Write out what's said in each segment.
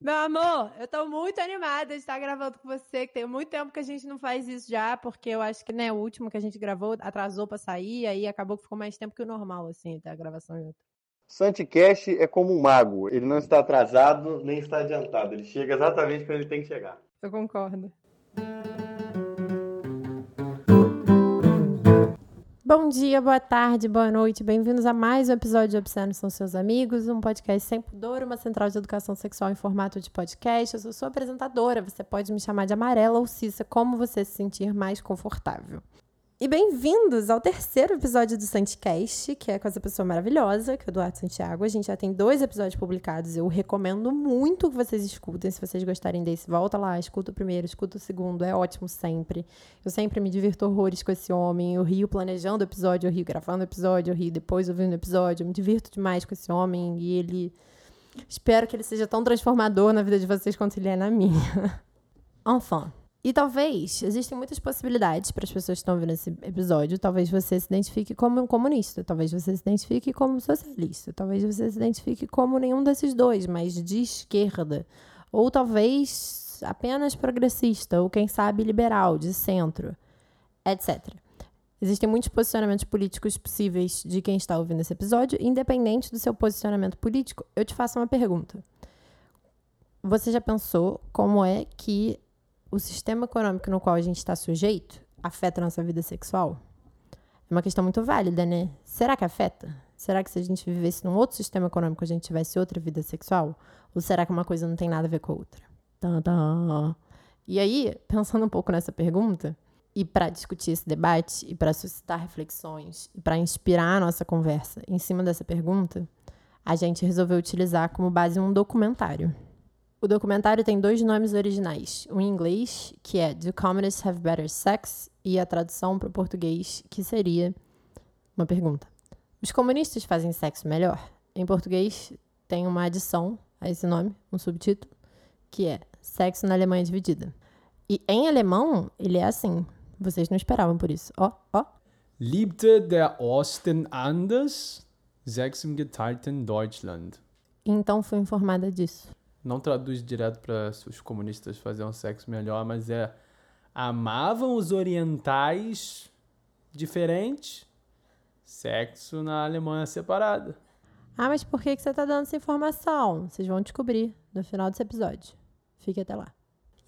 Meu amor, eu tô muito animada de estar gravando com você, que tem muito tempo que a gente não faz isso já, porque eu acho que, né, o último que a gente gravou atrasou pra sair, aí acabou que ficou mais tempo que o normal, assim, até a gravação outra. Santicast é como um mago, ele não está atrasado nem está adiantado, ele chega exatamente quando ele tem que chegar. Eu concordo. Bom dia, boa tarde, boa noite, bem-vindos a mais um episódio de Obscenos São Seus Amigos, um podcast sem pudor, uma central de educação sexual em formato de podcast. Eu sou sua apresentadora, você pode me chamar de Amarela ou Cissa, como você se sentir mais confortável. E bem-vindos ao terceiro episódio do Santicast, que é com essa pessoa maravilhosa, que é o Eduardo Santiago. A gente já tem dois episódios publicados. Eu recomendo muito que vocês escutem. Se vocês gostarem desse, volta lá, escuta o primeiro, escuta o segundo. É ótimo sempre. Eu sempre me divirto horrores com esse homem. Eu rio planejando o episódio, eu rio gravando o episódio, eu rio depois ouvindo o episódio. Eu me divirto demais com esse homem e ele. Espero que ele seja tão transformador na vida de vocês quanto ele é na minha. Enfim. E talvez, existem muitas possibilidades para as pessoas que estão ouvindo esse episódio. Talvez você se identifique como um comunista, talvez você se identifique como socialista, talvez você se identifique como nenhum desses dois, mas de esquerda. Ou talvez apenas progressista, ou quem sabe liberal, de centro, etc. Existem muitos posicionamentos políticos possíveis de quem está ouvindo esse episódio. Independente do seu posicionamento político, eu te faço uma pergunta. Você já pensou como é que o sistema econômico no qual a gente está sujeito afeta a nossa vida sexual? É uma questão muito válida, né? Será que afeta? Será que se a gente vivesse num outro sistema econômico a gente tivesse outra vida sexual? Ou será que uma coisa não tem nada a ver com a outra? E aí, pensando um pouco nessa pergunta, e para discutir esse debate, e para suscitar reflexões, e para inspirar a nossa conversa em cima dessa pergunta, a gente resolveu utilizar como base um documentário. O documentário tem dois nomes originais. O em inglês, que é Do Communists Have Better Sex? E a tradução para o português, que seria uma pergunta. Os comunistas fazem sexo melhor? Em português, tem uma adição a esse nome, um subtítulo, que é Sexo na Alemanha Dividida. E em alemão, ele é assim. Vocês não esperavam por isso. Ó, ó. Liebte der Osten anders? Sex im geteilten Deutschland. Então fui informada disso não traduz direto para os comunistas fazerem um sexo melhor, mas é amavam os orientais diferentes, sexo na Alemanha separada. Ah, mas por que, que você está dando essa informação? Vocês vão descobrir no final desse episódio. Fique até lá.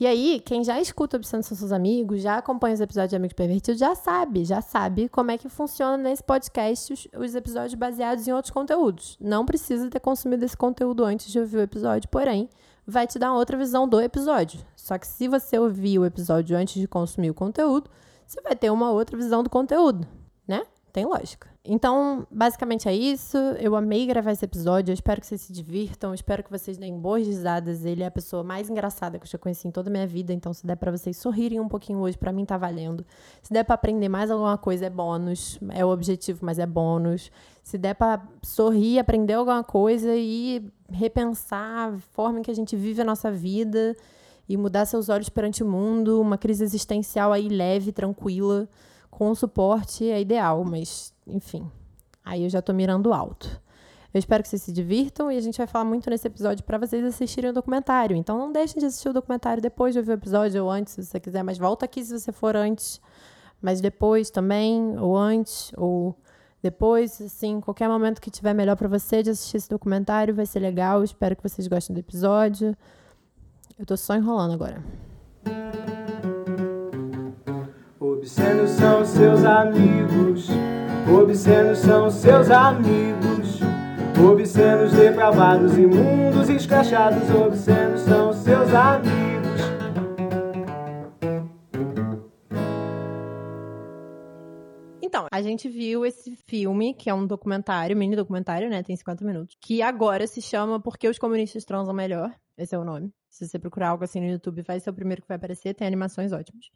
E aí, quem já escuta Obsessão são seus amigos, já acompanha os episódios de Amigos Pervertidos, já sabe, já sabe como é que funciona nesse podcast os, os, episódios baseados em outros conteúdos. Não precisa ter consumido esse conteúdo antes de ouvir o episódio, porém, vai te dar outra visão do episódio. Só que se você ouvir o episódio antes de consumir o conteúdo, você vai ter uma outra visão do conteúdo, né? Tem lógica. Então, basicamente é isso. Eu amei gravar esse episódio. Eu espero que vocês se divirtam. Eu espero que vocês deem boas risadas. Ele é a pessoa mais engraçada que eu já conheci em toda a minha vida. Então, se der para vocês sorrirem um pouquinho hoje, para mim tá valendo. Se der para aprender mais alguma coisa, é bônus. É o objetivo, mas é bônus. Se der para sorrir, aprender alguma coisa e repensar a forma em que a gente vive a nossa vida e mudar seus olhos perante o mundo, uma crise existencial aí leve, tranquila com suporte é ideal, mas enfim, aí eu já tô mirando alto. Eu espero que vocês se divirtam e a gente vai falar muito nesse episódio para vocês assistirem o documentário. Então não deixem de assistir o documentário depois de ouvir o episódio ou antes, se você quiser, mas volta aqui se você for antes, mas depois também, ou antes, ou depois, assim, qualquer momento que tiver melhor para você de assistir esse documentário, vai ser legal. espero que vocês gostem do episódio. Eu tô só enrolando agora. Obscenos são seus amigos, obscenos são seus amigos, obscenos depravados, imundos, escrachados, obscenos são seus amigos. Então, a gente viu esse filme, que é um documentário, mini documentário, né? Tem 50 minutos. Que agora se chama Porque os Comunistas Transam Melhor. Esse é o nome. Se você procurar algo assim no YouTube, vai ser o primeiro que vai aparecer. Tem animações ótimas.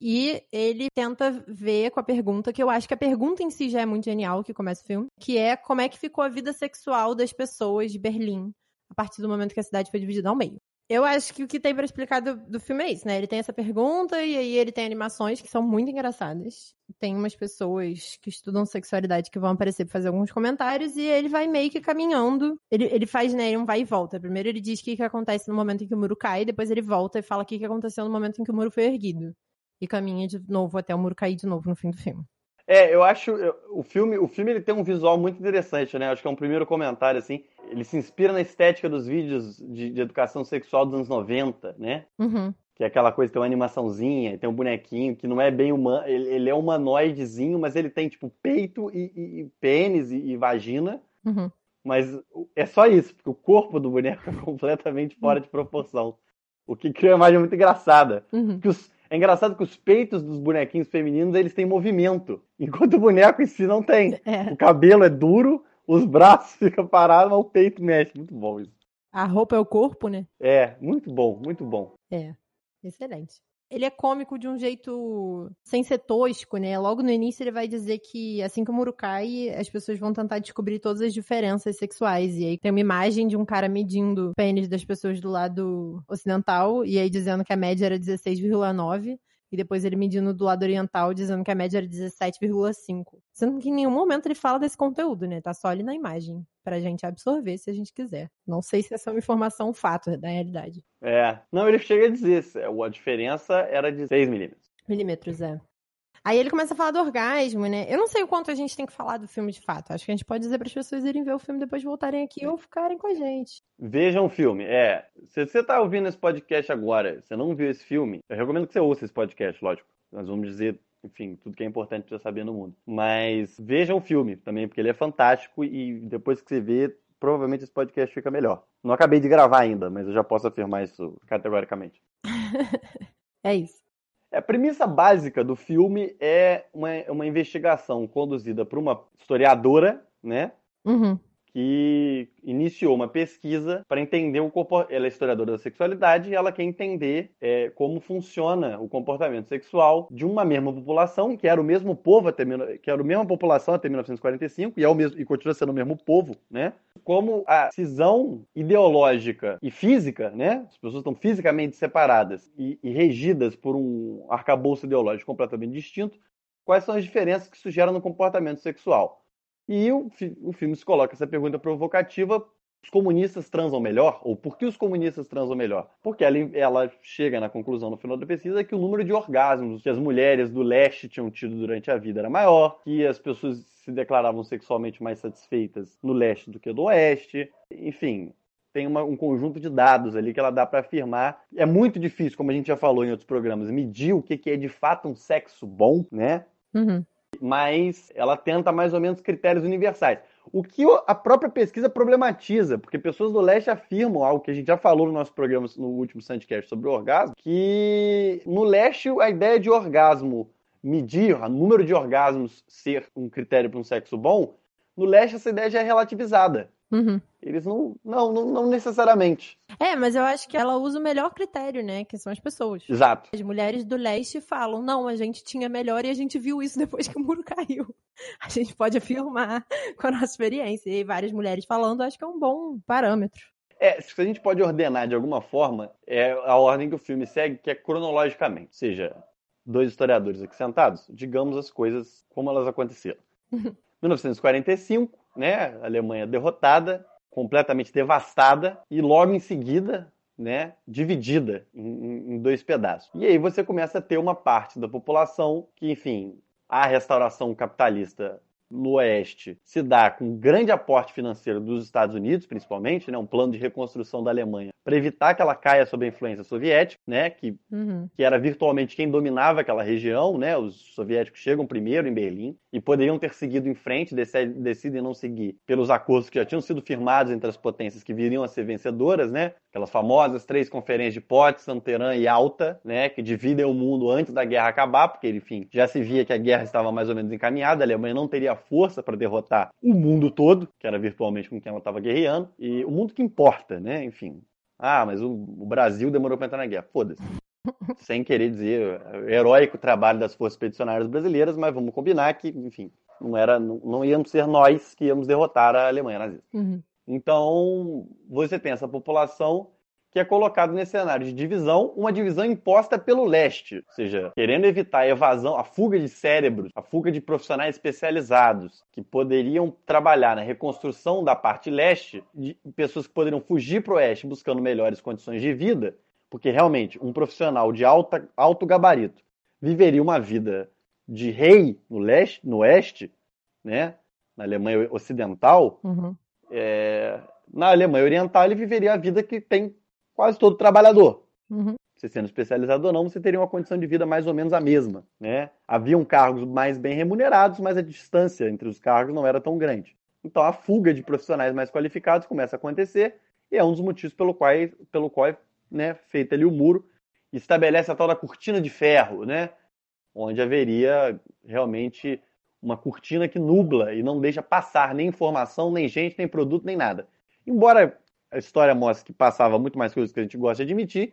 E ele tenta ver com a pergunta, que eu acho que a pergunta em si já é muito genial, que começa o filme, que é como é que ficou a vida sexual das pessoas de Berlim a partir do momento que a cidade foi dividida ao meio. Eu acho que o que tem pra explicar do, do filme é isso, né? Ele tem essa pergunta e aí ele tem animações que são muito engraçadas. Tem umas pessoas que estudam sexualidade que vão aparecer pra fazer alguns comentários e ele vai meio que caminhando. Ele, ele faz, né, um vai e volta. Primeiro ele diz o que, que acontece no momento em que o muro cai, depois ele volta e fala o que, que aconteceu no momento em que o muro foi erguido. E caminha de novo até o muro cair de novo no fim do filme. É, eu acho eu- o filme, o filme ele tem um visual muito interessante, né? Acho que é um primeiro comentário assim. Ele se inspira na estética dos vídeos de, de educação sexual dos anos 90, né? Uhum. Que é aquela coisa, tem uma animaçãozinha, tem um bonequinho que não é bem humano, ele, ele é humanoidezinho, mas ele tem tipo peito e, e- e pênis e, e vagina, Uhum. mas é só isso, porque o corpo do boneco é completamente fora de proporção. O que cria uma imagem muito engraçada. Uhum. que os- é engraçado que os peitos dos bonequinhos femininos eles têm movimento, enquanto o boneco em si não tem. É. O cabelo é duro, os braços ficam parados, mas o peito mexe. Muito bom isso. A roupa é o corpo, né? É, muito bom, muito bom. É, excelente. Ele é cômico de um jeito sem ser tosco, né? Logo no início ele vai dizer que assim que o muro cai, as pessoas vão tentar descobrir todas as diferenças sexuais. E aí tem uma imagem de um cara medindo o pênis das pessoas do lado ocidental, e aí dizendo que a média era 16,9. E depois ele medindo do lado oriental, dizendo que a média era 17,5. Sendo que em nenhum momento ele fala desse conteúdo, né? Tá só ali na imagem, pra gente absorver se a gente quiser. Não sei se essa é uma informação um fato da realidade. É. Não, ele chega a dizer, a diferença era de 6 milímetros. Milímetros, é. Aí ele começa a falar do orgasmo, né? Eu não sei o quanto a gente tem que falar do filme de fato. Acho que a gente pode dizer para as pessoas irem ver o filme depois voltarem aqui ou ficarem com a gente. Vejam o filme. É, se você tá ouvindo esse podcast agora, você não viu esse filme, eu recomendo que você ouça esse podcast, lógico. Nós vamos dizer, enfim, tudo que é importante você saber no mundo. Mas vejam o filme também, porque ele é fantástico e depois que você vê, provavelmente esse podcast fica melhor. Não acabei de gravar ainda, mas eu já posso afirmar isso categoricamente. É isso. A premissa básica do filme é uma, uma investigação conduzida por uma historiadora, né? Uhum. Que iniciou uma pesquisa para entender o corpo. Ela é historiadora da sexualidade e ela quer entender é, como funciona o comportamento sexual de uma mesma população, que era o mesmo povo até que era a mesma população até 1945 e é o mesmo e continua sendo o mesmo povo, né? Como a cisão ideológica e física, né? As pessoas estão fisicamente separadas e, e regidas por um arcabouço ideológico completamente distinto. Quais são as diferenças que isso gera no comportamento sexual? E o, o filme se coloca essa pergunta provocativa: os comunistas transam melhor? Ou por que os comunistas transam melhor? Porque ela, ela chega na conclusão no final da pesquisa que o número de orgasmos que as mulheres do leste tinham tido durante a vida era maior, que as pessoas se declaravam sexualmente mais satisfeitas no leste do que do oeste. Enfim, tem uma- um conjunto de dados ali que ela dá para afirmar. É muito difícil, como a gente já falou em outros programas, medir o que que é de fato um sexo bom, né? Uhum. Mas ela tenta mais ou menos critérios universais. O que a própria pesquisa problematiza, porque pessoas do leste afirmam algo que a gente já falou no nosso programa, no último Sandcast sobre o orgasmo, que no leste a ideia de orgasmo medir, o número de orgasmos ser um critério para um sexo bom, no leste essa ideia já é relativizada. Uhum. Eles não, não, não, não necessariamente. É, mas eu acho que ela usa o melhor critério, né? Que são as pessoas. Exato. As mulheres do leste falam, não, a gente tinha melhor e a gente viu isso depois que o muro caiu. A gente pode afirmar com a nossa experiência. E várias mulheres falando, acho que é um bom parâmetro. É, se a gente pode ordenar de alguma forma, é a ordem que o filme segue, que é cronologicamente. Ou seja, dois historiadores aqui sentados, digamos as coisas como elas aconteceram. 1945, né, a Alemanha derrotada, completamente devastada, e logo em seguida, né, dividida em, em- dois pedaços. E aí você começa a ter uma parte da população que, enfim, a restauração capitalista no Oeste se dá com um grande aporte financeiro dos Estados Unidos, principalmente, né, um plano de reconstrução da Alemanha, para evitar que ela caia sob a influência soviética, né, que Uhum. que era virtualmente quem dominava aquela região, né? Os soviéticos chegam primeiro em Berlim e poderiam ter seguido em frente, decidem não seguir pelos acordos que já tinham sido firmados entre as potências que viriam a ser vencedoras, né? Aquelas famosas três conferências de Potsdam, Teherã e Alta, né? Que dividem o mundo antes da guerra acabar, porque, enfim, já se via que a guerra estava mais ou menos encaminhada, a Alemanha não teria força para derrotar o mundo todo, que era virtualmente com quem ela estava guerreando, e o mundo que importa, né? Enfim, ah, mas o, o Brasil demorou para entrar na guerra. Foda-se. Sem querer dizer o heróico trabalho das forças expedicionárias brasileiras, mas vamos combinar que, enfim, não era, não, não íamos ser nós que íamos derrotar a Alemanha nazista. Uhum. Então, você tem essa população que é colocado nesse cenário de divisão, uma divisão imposta pelo leste, ou seja, querendo evitar a evasão, a fuga de cérebros, a fuga de profissionais especializados que poderiam trabalhar na reconstrução da parte leste, de pessoas que poderiam fugir para o oeste buscando melhores condições de vida, porque realmente um profissional de alta, alto gabarito viveria uma vida de rei no leste, no oeste, né, na Alemanha Ocidental, Uhum. é, na Alemanha Oriental ele viveria a vida que tem quase todo trabalhador. Uhum. Você sendo especializado ou não, você teria uma condição de vida mais ou menos a mesma. Né? Haviam cargos mais bem remunerados, mas a distância entre os cargos não era tão grande. Então a fuga de profissionais mais qualificados começa a acontecer e é um dos motivos pelo qual, pelo qual né, feito ali o muro, estabelece a tal da cortina de ferro, né? onde haveria realmente uma cortina que nubla e não deixa passar nem informação, nem gente, nem produto, nem nada. Embora a história mostre que passava muito mais coisas que a gente gosta de admitir,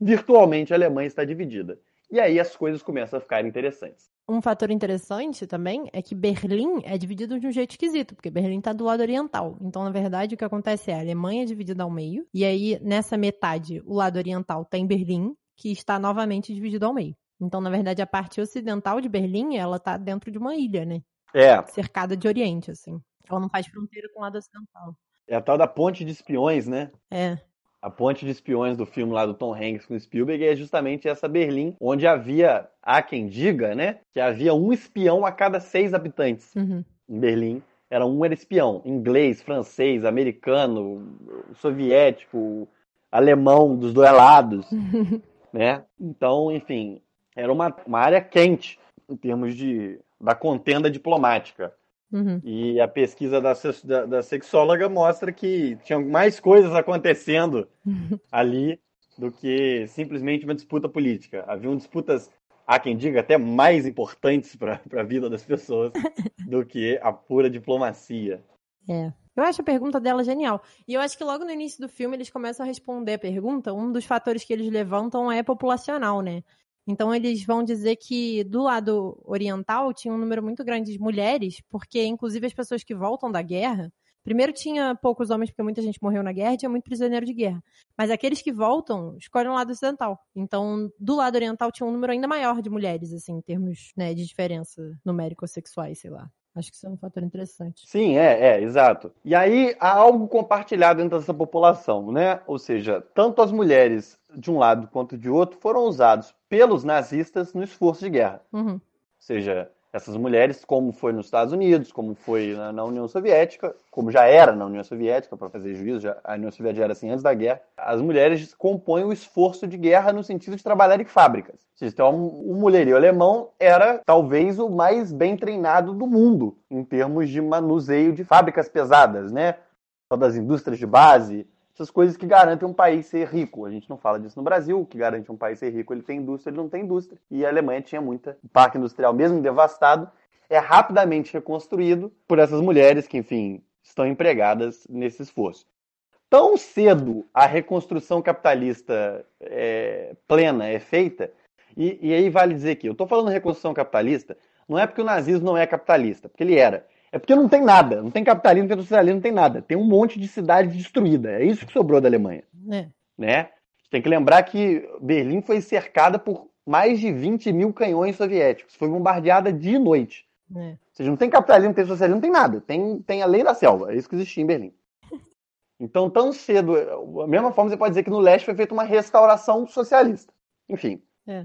virtualmente a Alemanha está dividida. E aí as coisas começam a ficar interessantes. Um fator interessante também é que Berlim é dividido de um jeito esquisito, porque Berlim está do lado oriental. Então, na verdade, o que acontece é a Alemanha é dividida ao meio, e aí nessa metade, o lado oriental tem Berlim, que está novamente dividido ao meio. Então, na verdade, a parte ocidental de Berlim, ela tá dentro de uma ilha, né? É, Cercada de oriente, assim. Ela não faz fronteira com o lado ocidental. É a tal da ponte de espiões, né? É. A ponte de espiões do filme lá do Tom Hanks com Spielberg é justamente essa Berlim, onde havia, há quem diga, né, que havia um espião a cada seis habitantes Uhum. em Berlim. Era um era espião, inglês, francês, americano, soviético, alemão dos dois lados, né? Então, enfim, era uma, uma área quente em termos de da contenda diplomática. Uhum. E a pesquisa da, da, da sexóloga mostra que tinham mais coisas acontecendo ali do que simplesmente uma disputa política. Haviam disputas, há quem diga, até mais importantes para a vida das pessoas do que a pura diplomacia. É. Eu acho a pergunta dela genial. E eu acho que logo no início do filme eles começam a responder a pergunta. Um dos fatores que eles levantam é populacional, né? Então eles vão dizer que do lado oriental tinha um número muito grande de mulheres, porque inclusive as pessoas que voltam da guerra, primeiro tinha poucos homens porque muita gente morreu na guerra, tinha muito prisioneiro de guerra. Mas aqueles que voltam escolhem o lado ocidental. Então do lado oriental tinha um número ainda maior de mulheres, assim, em termos né, de diferença numérico-sexuais, sei lá. Acho que isso é um fator interessante. Sim, é, é, exato. E aí há algo compartilhado dentro dessa população, né? Ou seja, tanto as mulheres de um lado quanto de outro foram usados pelos nazistas no esforço de guerra. Uhum. Ou seja, essas mulheres, como foi nos Estados Unidos, como foi na, na União Soviética, como já era na União Soviética, para fazer juízo, já, a União Soviética era assim antes da guerra, as mulheres compõem o esforço de guerra no sentido de trabalhar em fábricas. Então, o mulherio alemão era talvez o mais bem treinado do mundo em termos de manuseio de fábricas pesadas, né? Das indústrias de base, essas coisas que garantem um país ser rico. A gente não fala disso no Brasil, o que garante um país ser rico, ele tem indústria, ele não tem indústria. E a Alemanha tinha muita. O parque industrial, mesmo devastado, é rapidamente reconstruído por essas mulheres que, enfim, estão empregadas nesse esforço. Tão cedo a reconstrução capitalista é, plena é feita, e, e aí vale dizer que eu estou falando reconstrução capitalista, não é porque o nazismo não é capitalista, porque ele era. É porque não tem nada, não tem capitalismo, não tem industrialismo, não tem nada. Tem um monte de cidade destruída. É isso que sobrou da Alemanha É. né? Tem que lembrar que Berlim foi cercada por mais de 20 mil canhões soviéticos. Foi bombardeada dia e noite. É. Ou seja, não tem capitalismo, não tem socialismo, não tem nada. Tem, tem a lei da selva. É isso que existia em Berlim. Então, tão cedo, da mesma forma, você pode dizer que no leste foi feita uma restauração socialista. Enfim. É.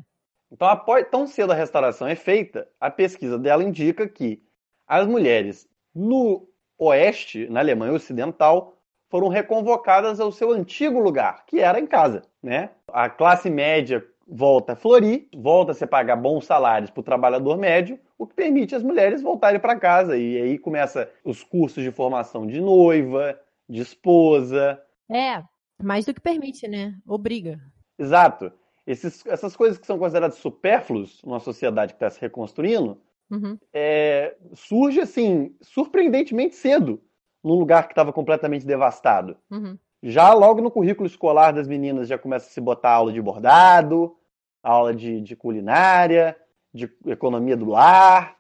Então, após, tão cedo a restauração é feita, a pesquisa dela indica que as mulheres no oeste, na Alemanha Ocidental, foram reconvocadas ao seu antigo lugar, que era em casa, né? A classe média volta a florir, volta a se pagar bons salários para o trabalhador médio, o que permite as mulheres voltarem para casa. E aí começa os cursos de formação de noiva, de esposa. É, mais do que permite, né? Obriga. Exato. Esses, essas coisas que são consideradas supérfluas numa sociedade que está se reconstruindo, Uhum. é, surge assim, surpreendentemente cedo, num lugar que estava completamente devastado. Uhum. Já logo no currículo escolar das meninas já começa a se botar aula de bordado, aula de, de culinária, de economia do lar,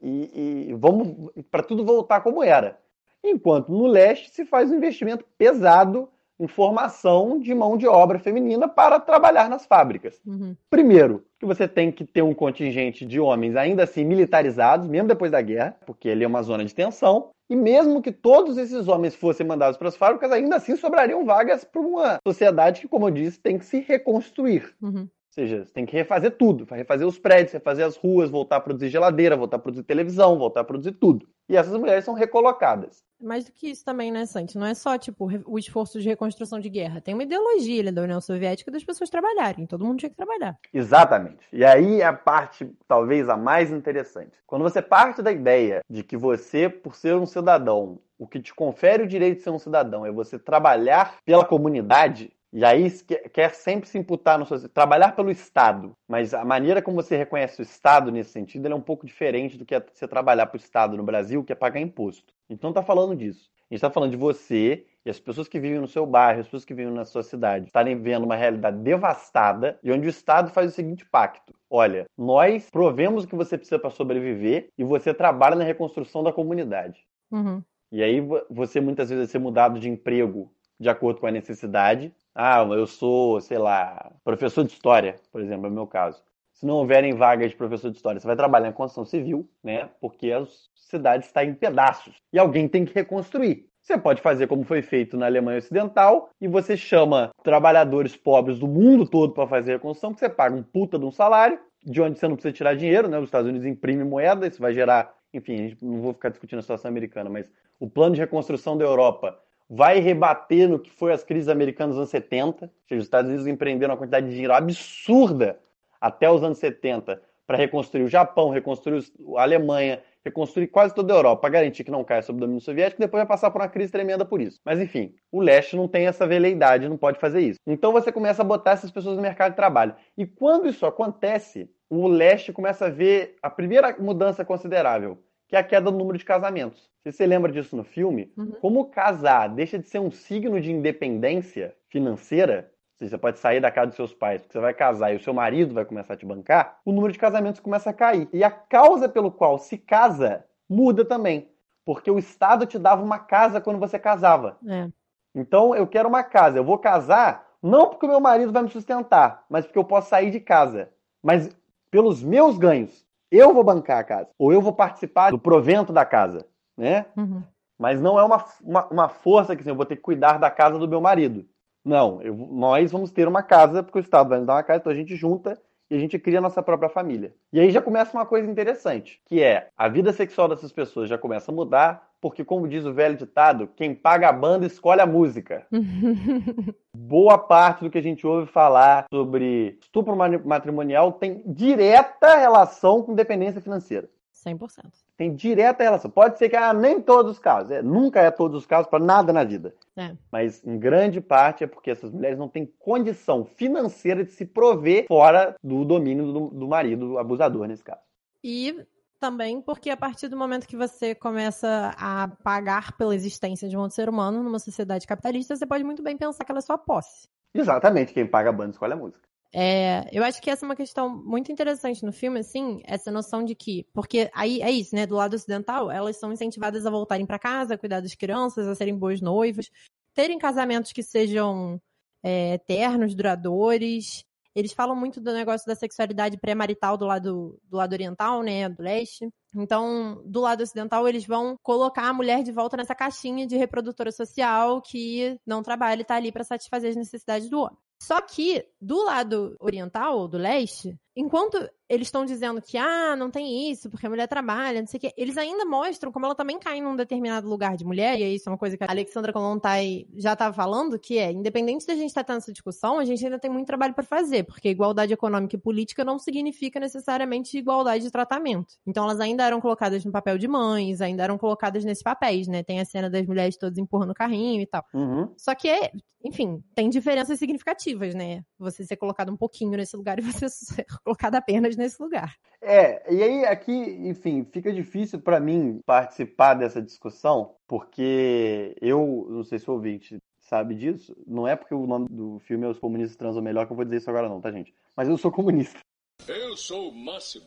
e, e vamos para tudo voltar como era. Enquanto no leste se faz um investimento pesado em formação de mão de obra feminina para trabalhar nas fábricas. Uhum. Primeiro, que você tem que ter um contingente de homens ainda assim militarizados, mesmo depois da guerra, porque ele é uma zona de tensão. E mesmo que todos esses homens fossem mandados para as fábricas, ainda assim sobrariam vagas para uma sociedade que, como eu disse, tem que se reconstruir. Uhum. Ou seja, você tem que refazer tudo, refazer os prédios, refazer as ruas, voltar a produzir geladeira, voltar a produzir televisão, voltar a produzir tudo. E essas mulheres são recolocadas. Mais do que isso também, né, Santi? Não é só, tipo, o esforço de reconstrução de guerra. Tem uma ideologia ali da União Soviética das pessoas trabalharem. Todo mundo tinha que trabalhar. Exatamente. E aí é a parte, talvez, a mais interessante. Quando você parte da ideia de que você, por ser um cidadão, o que te confere o direito de ser um cidadão é você trabalhar pela comunidade, e aí quer sempre se imputar no seu, trabalhar pelo Estado, mas a maneira como você reconhece o Estado nesse sentido é um pouco diferente do que é você trabalhar para o Estado no Brasil, que é pagar imposto. Então tá falando disso. A gente está falando de você e as pessoas que vivem no seu bairro, as pessoas que vivem na sua cidade, estarem vendo uma realidade devastada e onde o Estado faz o seguinte pacto: olha, nós provemos o que você precisa para sobreviver e você trabalha na reconstrução da comunidade. Uhum. E aí você muitas vezes vai ser mudado de emprego de acordo com a necessidade. Ah, eu sou, sei lá, professor de história, por exemplo, é o meu caso. Se não houverem vagas de professor de história, você vai trabalhar em construção civil, né? Porque a cidade está em pedaços e alguém tem que reconstruir. Você pode fazer como foi feito na Alemanha Ocidental e você chama trabalhadores pobres do mundo todo para fazer a reconstrução, que você paga um puta de um salário, de onde você não precisa tirar dinheiro, né? Os Estados Unidos imprimem moeda, isso vai gerar, enfim, não vou ficar discutindo a situação americana, mas o plano de reconstrução da Europa vai rebater no que foi as crises americanas dos anos 70. Ou seja, os Estados Unidos empreenderam uma quantidade de dinheiro absurda até os anos 70 para reconstruir o Japão, reconstruir a Alemanha, reconstruir quase toda a Europa, para garantir que não caia sob o domínio soviético, depois vai passar por uma crise tremenda por isso. Mas enfim, o leste não tem essa veleidade, não pode fazer isso. Então você começa a botar essas pessoas no mercado de trabalho. E quando isso acontece, o leste começa a ver a primeira mudança considerável, que é a queda do número de casamentos. Se você lembra disso no filme, Uhum. como casar deixa de ser um signo de independência financeira, ou seja, você pode sair da casa dos seus pais, porque você vai casar e o seu marido vai começar a te bancar, o número de casamentos começa a cair. E a causa pelo qual se casa muda também. Porque o Estado te dava uma casa quando você casava. É. Então eu quero uma casa. Eu vou casar não porque o meu marido vai me sustentar, mas porque eu posso sair de casa. Mas pelos meus ganhos, eu vou bancar a casa. Ou eu vou participar do provento da casa, né? Uhum. Mas não é uma, uma, uma força que assim, eu vou ter que cuidar da casa do meu marido. Não, eu- nós vamos ter uma casa, porque o Estado vai nos dar uma casa, então a gente junta e a gente cria a nossa própria família. E aí já começa uma coisa interessante, que é a vida sexual dessas pessoas já começa a mudar, porque como diz o velho ditado, quem paga a banda escolhe a música. Boa parte do que a gente ouve falar sobre estupro matrimonial tem direta relação com dependência financeira. 100%. Tem direta relação. Pode ser que ah, nem todos os casos. É, nunca é todos os casos para nada na vida. É. Mas em grande parte é porque essas mulheres não têm condição financeira de se prover fora do domínio do, do marido abusador, nesse caso. E também porque a partir do momento que você começa a pagar pela existência de um outro ser humano numa sociedade capitalista, você pode muito bem pensar que ela é sua posse. Exatamente, quem paga a banda escolhe a música. É, eu acho que essa é uma questão muito interessante no filme, assim, essa noção de que, porque aí é isso, né, do lado ocidental, elas são incentivadas a voltarem para casa, a cuidar das crianças, a serem boas noivas, terem casamentos que sejam é, eternos, duradouros. Eles falam muito do negócio da sexualidade pré-marital do lado, do lado oriental, né, do leste. Então, do lado ocidental, eles vão colocar a mulher de volta nessa caixinha de reprodutora social que não trabalha e tá ali para satisfazer as necessidades do homem. Só que, do lado oriental, do leste, enquanto eles estão dizendo que, ah, não tem isso, porque a mulher trabalha, não sei o quê, eles ainda mostram como ela também cai num determinado lugar de mulher, e isso é uma coisa que a Alexandra Kolontai já estava falando, que é, independente da gente estar tendo essa discussão, a gente ainda tem muito trabalho para fazer, porque igualdade econômica e política não significa necessariamente igualdade de tratamento. Então elas ainda eram colocadas no papel de mães, ainda eram colocadas nesses papéis, né? Tem a cena das mulheres todas empurrando o carrinho e tal. Uhum. Só que, é, enfim, tem diferenças significativas, né? Você ser colocado um pouquinho nesse lugar e você ser colocado apenas nesse lugar. É, e aí aqui, enfim, fica difícil para mim participar dessa discussão, porque eu, não sei se o ouvinte sabe disso, não é porque o nome do filme é Os Comunistas Transam Melhor que eu vou dizer isso agora não, tá gente? Mas eu sou comunista. Eu sou o máximo.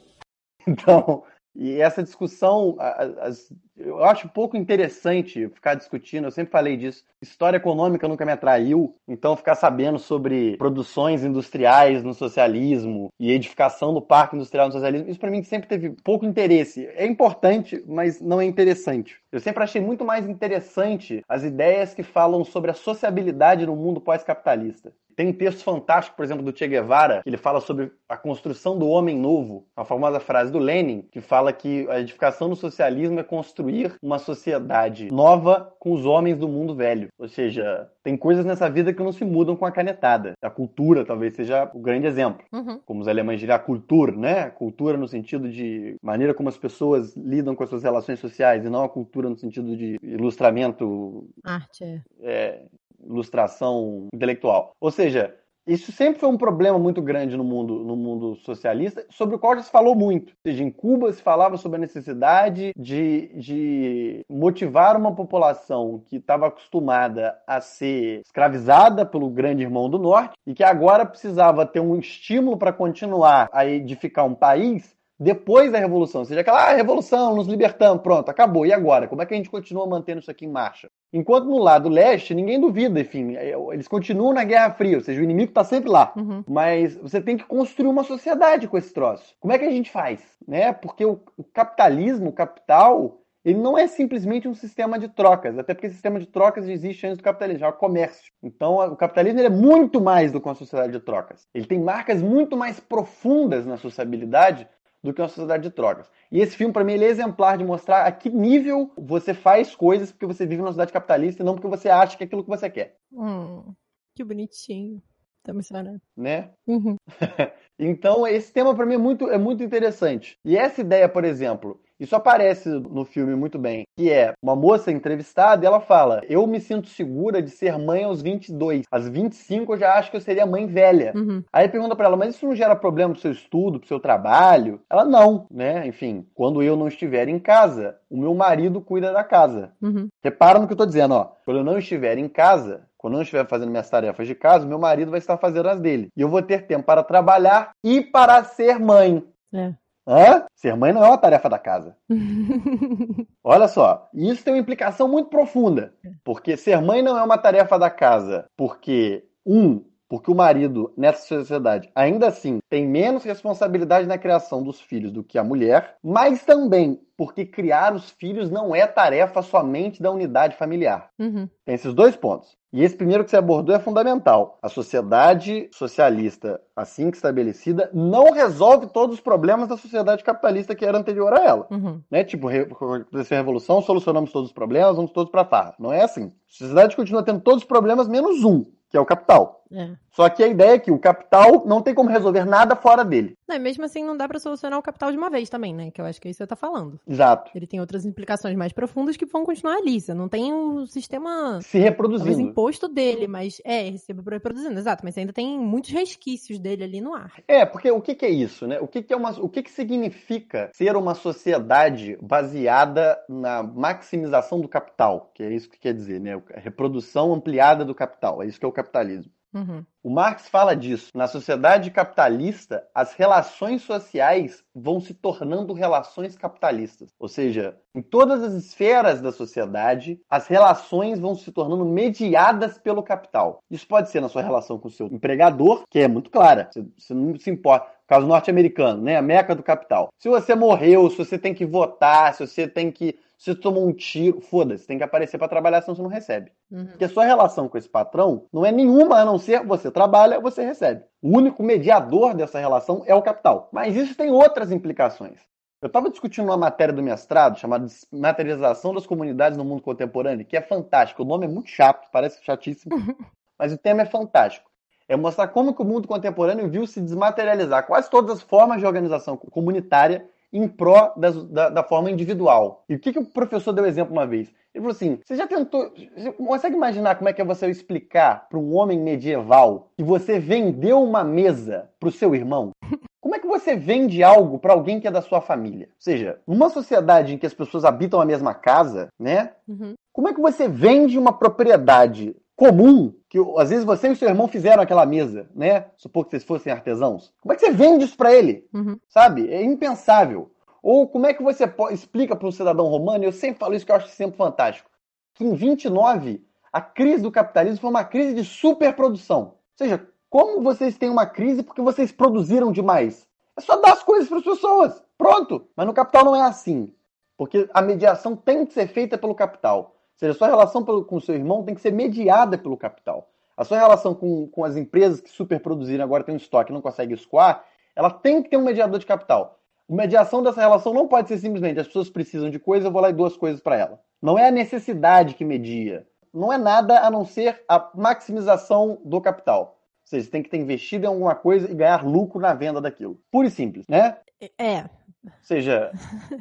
Então, E essa discussão, as, eu acho pouco interessante ficar discutindo, eu sempre falei disso. História econômica nunca me atraiu, então ficar sabendo sobre produções industriais no socialismo e edificação do parque industrial no socialismo, isso para mim sempre teve pouco interesse. É importante, mas não é interessante. Eu sempre achei muito mais interessante as ideias que falam sobre a sociabilidade no mundo pós-capitalista. Tem um texto fantástico, por exemplo, do Che Guevara, que ele fala sobre a construção do homem novo, a famosa frase do Lenin, que fala que a edificação do socialismo é construir uma sociedade nova com os homens do mundo velho. Ou seja, tem coisas nessa vida que não se mudam com a canetada. A cultura talvez seja o grande exemplo. Uhum. Como os alemães diriam, a cultura, né? Cultura no sentido de maneira como as pessoas lidam com as suas relações sociais, e não a cultura no sentido de ilustramento. Arte, é. Ilustração intelectual. Ou seja, isso sempre foi um problema muito grande no mundo, no mundo socialista, sobre o qual já se falou muito. Ou seja, em Cuba se falava sobre a necessidade de, de motivar uma população que estava acostumada a ser escravizada pelo grande irmão do norte e que agora precisava ter um estímulo para continuar a edificar um país depois da revolução. Ou seja, aquela ah, revolução, nos libertamos, pronto, acabou. E agora? Como é que a gente continua mantendo isso aqui em marcha? Enquanto no lado leste, ninguém duvida, enfim, é, eles continuam na Guerra Fria, ou seja, o inimigo está sempre lá. Uhum. Mas você tem que construir uma sociedade com esse troço. Como é que a gente faz? Né? Porque o, o capitalismo, o capital, ele não é simplesmente um sistema de trocas, até porque o sistema de trocas existe antes do capitalismo, é o comércio. Então, o capitalismo é muito mais do que uma sociedade de trocas. Ele tem marcas muito mais profundas na sociabilidade do que uma sociedade de trocas. E esse filme, para mim, ele é exemplar de mostrar a que nível você faz coisas porque você vive numa sociedade capitalista e não porque você acha que é aquilo que você quer. Hum, que bonitinho. Tá emocionado. Né? Uhum. então, esse tema para mim é muito, é muito interessante. E essa ideia, por exemplo, isso aparece no filme muito bem, que é uma moça entrevistada e ela fala: Eu me sinto segura de ser mãe aos 22. Às 25 eu já acho que eu seria mãe velha. Uhum. Aí pergunta para ela: Mas isso não gera problema pro seu estudo, pro seu trabalho? Ela não, né? Enfim, quando eu não estiver em casa, o meu marido cuida da casa. Uhum. Repara no que eu tô dizendo, ó. Quando eu não estiver em casa, quando eu não estiver fazendo minhas tarefas de casa, meu marido vai estar fazendo as dele. E eu vou ter tempo para trabalhar e para ser mãe. É. Hã? Ser mãe não é uma tarefa da casa. Olha só, isso tem uma implicação muito profunda. Porque ser mãe não é uma tarefa da casa. Porque, um, porque o marido, nessa sociedade, ainda assim, tem menos responsabilidade na criação dos filhos do que a mulher, mas também porque criar os filhos não é tarefa somente da unidade familiar. Uhum. Tem esses dois pontos. E esse primeiro que você abordou é fundamental. A sociedade socialista, assim que estabelecida, não resolve todos os problemas da sociedade capitalista que era anterior a ela. Uhum. Né? Tipo, aconteceu a revolução, solucionamos todos os problemas, vamos todos para farra. Não é assim. A sociedade continua tendo todos os problemas menos um, que é o capital. É. Só que a ideia é que o capital não tem como resolver nada fora dele. Não, e mesmo assim não dá pra solucionar o capital de uma vez também, né? Que eu acho que é isso que você tá falando. Exato. Ele tem outras implicações mais profundas que vão continuar ali. Você não tem o sistema Se talvez reproduzindo. imposto dele, mas é, receba reproduzindo, exato, mas você ainda tem muitos resquícios dele ali no ar. É, porque o que, que é isso, né? O que, que é uma, o que, que significa ser uma sociedade baseada na maximização do capital? Que é isso que quer dizer, né? A reprodução ampliada do capital. É isso que é o capitalismo. Uhum. O Marx fala disso. Na sociedade capitalista, as relações sociais vão se tornando relações capitalistas. Ou seja, em todas as esferas da sociedade, as relações vão se tornando mediadas pelo capital. Isso pode ser na sua relação com o seu empregador, que é muito clara. Você, você não se importa. Caso norte-americano, né? A meca do capital. Se você morreu, se você tem que votar, se você tem que. Se você tomou um tiro, foda-se, tem que aparecer para trabalhar, senão você não recebe. Uhum. Porque a sua relação com esse patrão não é nenhuma a não ser você trabalha, você recebe. O único mediador dessa relação é o capital. Mas isso tem outras implicações. Eu estava discutindo uma matéria do mestrado chamada Materialização das Comunidades no Mundo Contemporâneo, que é fantástico. O nome é muito chato, parece chatíssimo, mas o tema é fantástico. É mostrar como que o mundo contemporâneo viu se desmaterializar quase todas as formas de organização comunitária em pró das- da, da forma individual. E o que, que o professor deu exemplo uma vez? Ele falou assim: você já tentou. Você consegue imaginar como é que é você explicar para um homem medieval que você vendeu uma mesa para o seu irmão? Como é que você vende algo para alguém que é da sua família? Ou seja, numa sociedade em que as pessoas habitam a mesma casa, né? Uhum. Como é que você vende uma propriedade comum que às vezes você e o seu irmão fizeram aquela mesa, né? Supor que vocês fossem artesãos. Como é que você vende isso para ele? Uhum. Sabe? É impensável. Ou como é que você explica para um cidadão romano, eu sempre falo isso que eu acho sempre fantástico, que em 29 a crise do capitalismo foi uma crise de superprodução. Ou seja, como vocês têm uma crise porque vocês produziram demais? É só dar as coisas para as pessoas. Pronto. Mas no capital não é assim. Porque a mediação tem que ser feita pelo capital. Ou seja, a sua relação com o seu irmão tem que ser mediada pelo capital. A sua relação com, com as empresas que superproduziram agora tem um estoque e não consegue escoar, ela tem que ter um mediador de capital. A mediação dessa relação não pode ser simplesmente as pessoas precisam de coisa, eu vou lá e dou as coisas para ela. Não é a necessidade que media. Não é nada a não ser a maximização do capital. Ou seja, você tem que ter investido em alguma coisa e ganhar lucro na venda daquilo. Puro e simples, né? É. Ou seja,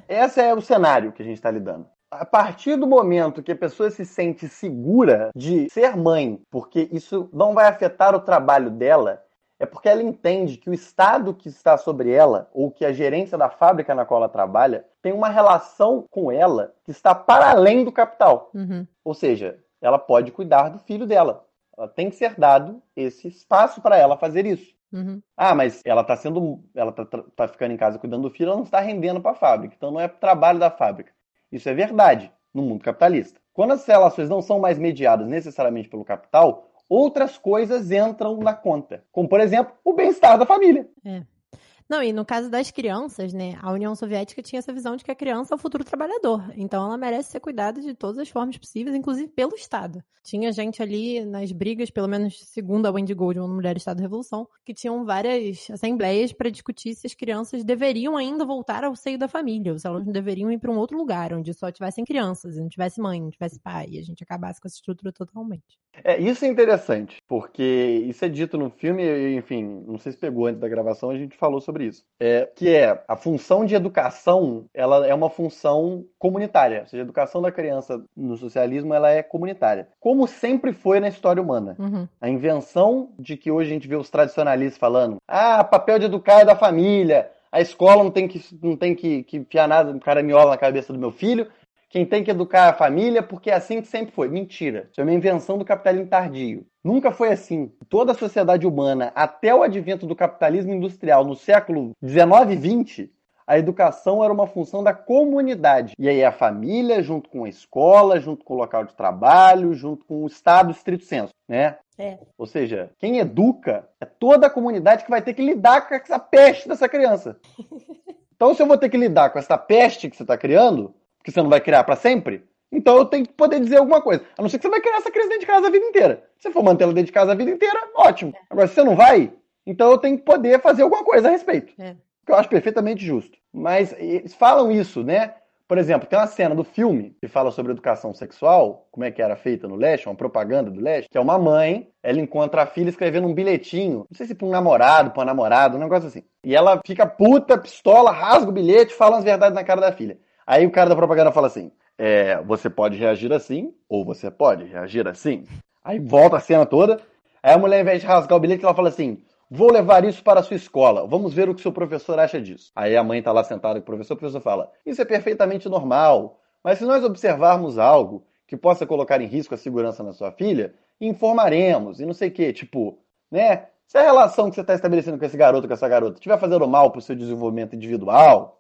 esse é o cenário que a gente está lidando. A partir do momento que a pessoa se sente segura de ser mãe, porque isso não vai afetar o trabalho dela, é porque ela entende que o Estado que está sobre ela, ou que a gerência da fábrica na qual ela trabalha, tem uma relação com ela que está para além do capital. Uhum. Ou seja, ela pode cuidar do filho dela. Ela tem que ser dado esse espaço para ela fazer isso. Uhum. Ah, mas ela está sendo, ela tá, tá, ficando em casa cuidando do filho, ela não está rendendo para a fábrica. Então não é trabalho da fábrica. Isso é verdade no mundo capitalista. Quando as relações não são mais mediadas necessariamente pelo capital, outras coisas entram na conta. Como, por exemplo, o bem-estar da família. É. Não, e no caso das crianças, né, a União Soviética tinha essa visão de que a criança é o futuro trabalhador. Então ela merece ser cuidada de todas as formas possíveis, inclusive pelo Estado. Tinha gente ali nas brigas, pelo menos segundo a Wendy Goldman, Mulher Estado Revolução, que tinham várias assembleias para discutir se as crianças deveriam ainda voltar ao seio da família, ou se elas deveriam ir para um outro lugar, onde só tivessem crianças, e não tivesse mãe, não tivesse pai, e a gente acabasse com essa estrutura totalmente. É, isso é interessante, porque isso é dito no filme, enfim, não sei se pegou antes da gravação, a gente falou sobre isso. É, que é a função de educação, ela é uma função comunitária, ou seja, a educação da criança no socialismo ela é comunitária, como sempre foi na história humana. Uhum. A invenção de que hoje a gente vê os tradicionalistas falando, ah, papel de educar é da família, a escola não tem que, não tem que, que enfiar nada, um caramiola na cabeça do meu filho, quem tem que educar é a família, porque é assim que sempre foi. Mentira. Isso é uma invenção do capitalismo tardio. Nunca foi assim. Toda a sociedade humana, até o advento do capitalismo industrial no século 19 e 20, a educação era uma função da comunidade. E aí a família, junto com a escola, junto com o local de trabalho, junto com o Estado estrito senso, né? É. Ou seja, quem educa é toda a comunidade que vai ter que lidar com essa peste dessa criança. Então, se eu vou ter que lidar com essa peste que você está criando, que você não vai criar para sempre, então eu tenho que poder dizer alguma coisa. A não ser que você vai criar essa criança dentro de casa a vida inteira. Se for manter ela dentro de casa a vida inteira, ótimo. Agora, se você não vai, então eu tenho que poder fazer alguma coisa a respeito. É. Que eu acho perfeitamente justo. Mas eles falam isso, né? Por exemplo, tem uma cena do filme que fala sobre educação sexual, como é que era feita no leste, uma propaganda do leste, que é uma mãe, ela encontra a filha escrevendo um bilhetinho, não sei se para um namorado, para uma namorada, um negócio assim. E ela fica puta, pistola, rasga o bilhete, fala as verdades na cara da filha. Aí o cara da propaganda fala assim: é, você pode reagir assim, ou você pode reagir assim. Aí volta a cena toda. Aí a mulher, ao invés de rasgar o bilhete, ela fala assim: Vou levar isso para a sua escola. Vamos ver o que seu professor acha disso. Aí a mãe está lá sentada com o professor, o professor fala: Isso é perfeitamente normal. Mas se nós observarmos algo que possa colocar em risco a segurança na sua filha, informaremos e não sei o quê. Tipo, né? Se a relação que você está estabelecendo com esse garoto, com essa garota, estiver fazendo mal para o seu desenvolvimento individual,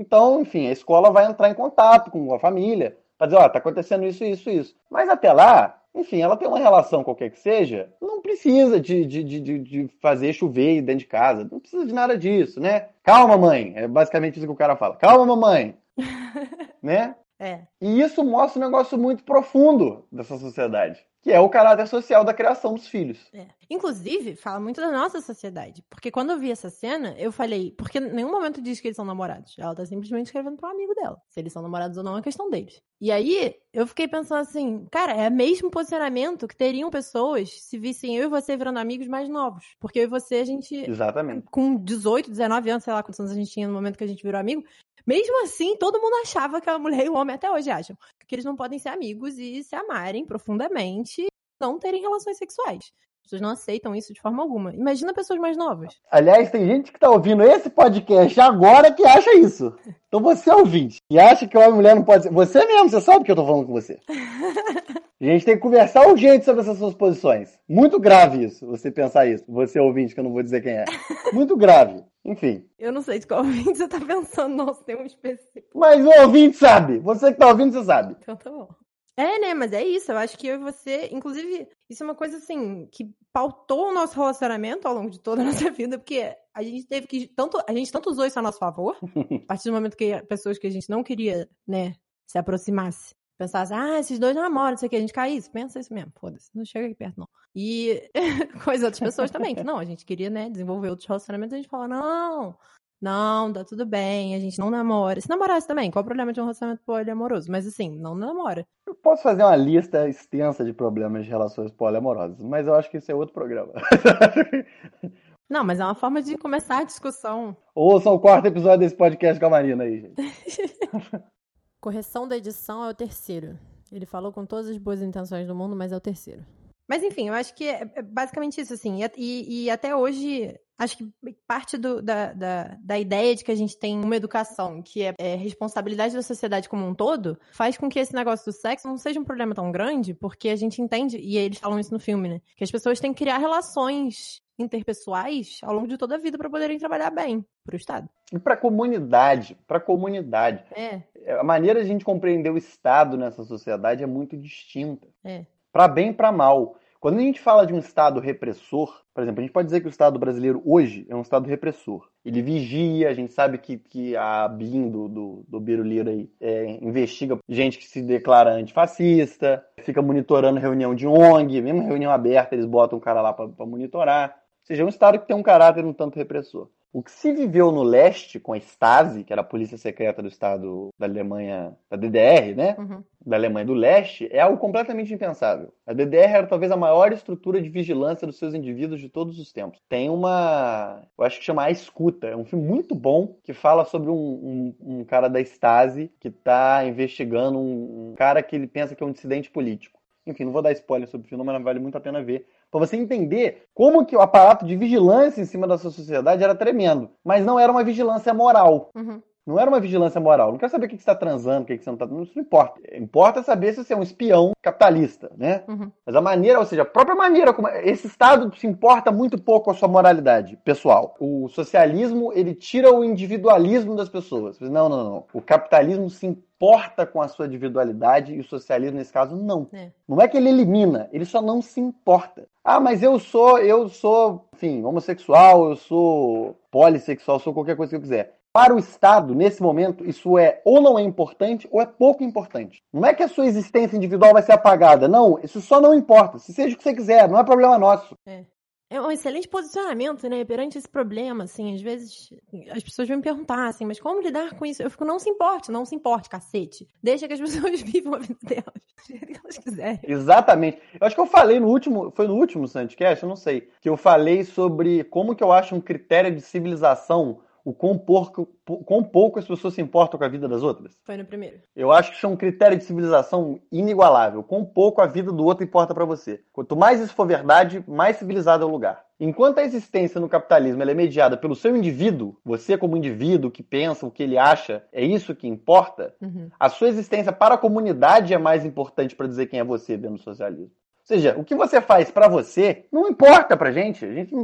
então, enfim, a escola vai entrar em contato com a família para dizer, ó, oh, tá acontecendo isso, isso, isso. Mas até lá, enfim, ela tem uma relação qualquer que seja, não precisa de, de, de, de fazer chover dentro de casa, não precisa de nada disso, né? Calma, mãe, é basicamente isso que o cara fala. Calma, mamãe, né? É. E isso mostra um negócio muito profundo dessa sociedade que é o caráter social da criação dos filhos. É. Inclusive, fala muito da nossa sociedade. Porque quando eu vi essa cena, eu falei, porque em nenhum momento diz que eles são namorados. Ela tá simplesmente escrevendo para um amigo dela. Se eles são namorados ou não é questão deles. E aí, eu fiquei pensando assim, cara, é o mesmo posicionamento que teriam pessoas se vissem eu e você virando amigos mais novos. Porque eu e você, a gente. Exatamente. Com 18, 19 anos, sei lá quantos anos a gente tinha no momento que a gente virou amigo. Mesmo assim, todo mundo achava que a mulher e o homem até hoje acham que eles não podem ser amigos e se amarem profundamente, não terem relações sexuais. As pessoas não aceitam isso de forma alguma. Imagina pessoas mais novas. Aliás, tem gente que está ouvindo esse podcast agora que acha isso. Então você é ouvinte e acha que homem e mulher não pode ser. Você mesmo, você sabe que eu estou falando com você. A gente tem que conversar urgente sobre essas suas posições. Muito grave isso, você pensar isso. Você ouvinte, que eu não vou dizer quem é. Muito grave. Enfim. Eu não sei de qual ouvinte você tá pensando, não, se tem um específico. Mas o ouvinte sabe. Você que tá ouvindo, você sabe. Então tá bom. É, né? Mas é isso. Eu acho que eu e você, inclusive, isso é uma coisa assim que pautou o nosso relacionamento ao longo de toda a nossa vida, porque a gente teve que tanto a gente tanto usou isso a nosso favor, a partir do momento que pessoas que a gente não queria, né, se aproximasse, pensasse, ah, esses dois namoram, não sei o que, a gente cai isso, pensa isso mesmo, foda-se, não chega aqui perto não. E com as outras pessoas também, que não, a gente queria, né, desenvolver outros relacionamentos, a gente fala, não, não, tá tudo bem, a gente não namora. Se namorasse também, qual o problema de um relacionamento poliamoroso? Mas assim, não namora. Eu posso fazer uma lista extensa de problemas de relações poliamorosas, mas eu acho que isso é outro programa. Não, mas é uma forma de começar a discussão. Ouçam o quarto episódio desse podcast com a Marina aí, gente. Correção da edição é o terceiro. Ele falou com todas as boas intenções do mundo, mas é o terceiro. Mas enfim, eu acho que é basicamente isso, assim. E, e até hoje, acho que parte do, da, da, da, ideia de que a gente tem uma educação que é, é, responsabilidade da sociedade como um todo, faz com que esse negócio do sexo não seja um problema tão grande, porque a gente entende, e eles falam isso no filme, né? Que as pessoas têm que criar relações interpessoais ao longo de toda a vida para poderem trabalhar bem para o Estado. E para a comunidade, para a comunidade. É. A maneira de a gente compreender o Estado nessa sociedade é muito distinta. É. Para bem e para mal. Quando a gente fala de um Estado repressor, por exemplo, a gente pode dizer que o Estado brasileiro hoje é um Estado repressor. Ele vigia, a gente sabe que, que a BIM do, do, do Biruliro aí é, investiga gente que se declara antifascista, fica monitorando reunião de ONG, mesmo reunião aberta, eles botam o cara lá para monitorar. Ou seja, é um Estado que tem um caráter um tanto repressor. O que se viveu no leste com a Stasi, que era a polícia secreta do Estado da Alemanha, da DDR, né? Uhum. Da Alemanha do leste, é algo completamente impensável. A DDR era talvez a maior estrutura de vigilância dos seus indivíduos de todos os tempos. Tem uma, eu acho que chama A Escuta, é um filme muito bom que fala sobre um, um, um cara da Stasi que está investigando um, um cara que ele pensa que é um dissidente político. Enfim, não vou dar spoiler sobre o filme, mas vale muito a pena ver para você entender como que o aparato de vigilância em cima da sua sociedade era tremendo. Mas não era uma vigilância moral. Uhum. Não era uma vigilância moral. Não quero saber o que você está transando, o que você não está. Isso não importa. Importa saber se você é um espião capitalista, né? Uhum. Mas a maneira, ou seja, a própria maneira como. Esse Estado se importa muito pouco com a sua moralidade pessoal. O socialismo, ele tira o individualismo das pessoas. Não, não, não. O capitalismo se importa com a sua individualidade e o socialismo, nesse caso, não. É. Não é que ele elimina, ele só não se importa. Ah, mas eu sou, eu sou, enfim, homossexual, eu sou polissexual, sou qualquer coisa que eu quiser. Para o Estado, nesse momento, isso é ou não é importante ou é pouco importante. Não é que a sua existência individual vai ser apagada, não. Isso só não importa. Se seja o que você quiser, não é problema nosso. É. É um excelente posicionamento, né? Perante esse problema, assim, às vezes as pessoas vão me perguntar, assim, mas como lidar com isso? Eu fico, não se importe, não se importe, cacete. Deixa que as pessoas vivam a vida delas, do jeito que elas quiserem. Exatamente. Eu acho que eu falei no último, foi no último Sandcast, eu não sei, que eu falei sobre como que eu acho um critério de civilização o quão pouco, quão pouco as pessoas se importam com a vida das outras. Foi no primeiro. Eu acho que isso é um critério de civilização inigualável. Quão pouco a vida do outro importa para você. Quanto mais isso for verdade, mais civilizado é o lugar. Enquanto a existência no capitalismo é mediada pelo seu indivíduo, você como indivíduo que pensa, o que ele acha, é isso que importa, uhum. a sua existência para a comunidade é mais importante para dizer quem é você dentro do socialismo. Ou seja, o que você faz para você não importa pra gente. A gente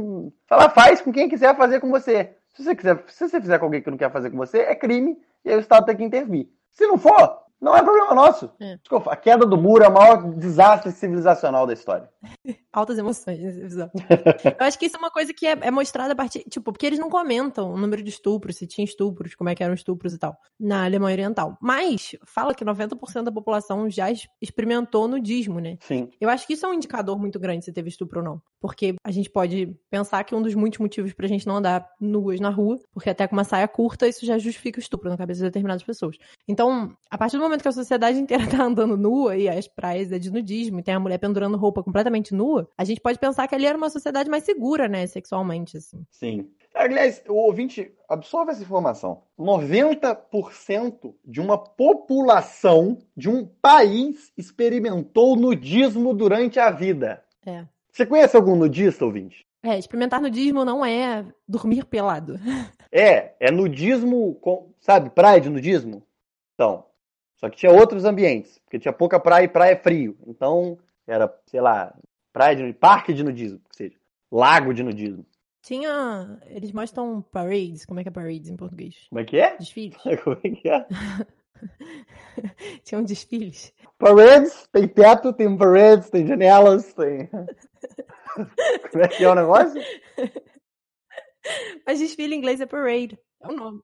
fala, faz com quem quiser fazer com você. Se você, quiser, se você fizer com alguém que não quer fazer com você, é crime e aí o Estado tem que intervir. Se não for, não é problema nosso. É. Desculpa, a queda do muro é o maior desastre civilizacional da história. Altas emoções nesse episódio. Eu acho que isso é uma coisa que é, é, mostrada a partir. Tipo, porque eles não comentam o número de estupros, se tinha estupros, como é que eram estupros e tal, na Alemanha Oriental. Mas fala que 90% da população já experimentou nudismo, né? Sim. Eu acho que isso é um indicador muito grande se teve estupro ou não. Porque a gente pode pensar que um dos muitos motivos pra gente não andar nuas na rua, porque até com uma saia curta, isso já justifica o estupro na cabeça de determinadas pessoas. Então, a partir do momento que a sociedade inteira tá andando nua e as praias é de nudismo e tem a mulher pendurando roupa completamente nua, a gente pode pensar que ali era uma sociedade mais segura, né, sexualmente, assim. Sim. Aliás, o ouvinte absorve essa informação. 90% de uma população de um país experimentou nudismo durante a vida. É. Você conhece algum nudista, ouvinte? É, experimentar nudismo não é dormir pelado. É, é nudismo, com, sabe, praia de nudismo? Então, só que tinha outros ambientes, porque tinha pouca praia e praia é frio. Então, era, sei lá, praia de parque de nudismo, que seja, lago de nudismo. Tinha. Eles mostram parades. Como é que é parades em português? Como é que é? Desfiles. Como é que é? Tinham desfiles. Parades, tem teto, tem parades, tem janelas, tem. Como é que é o negócio? Mas desfile em inglês é parade. É o nome.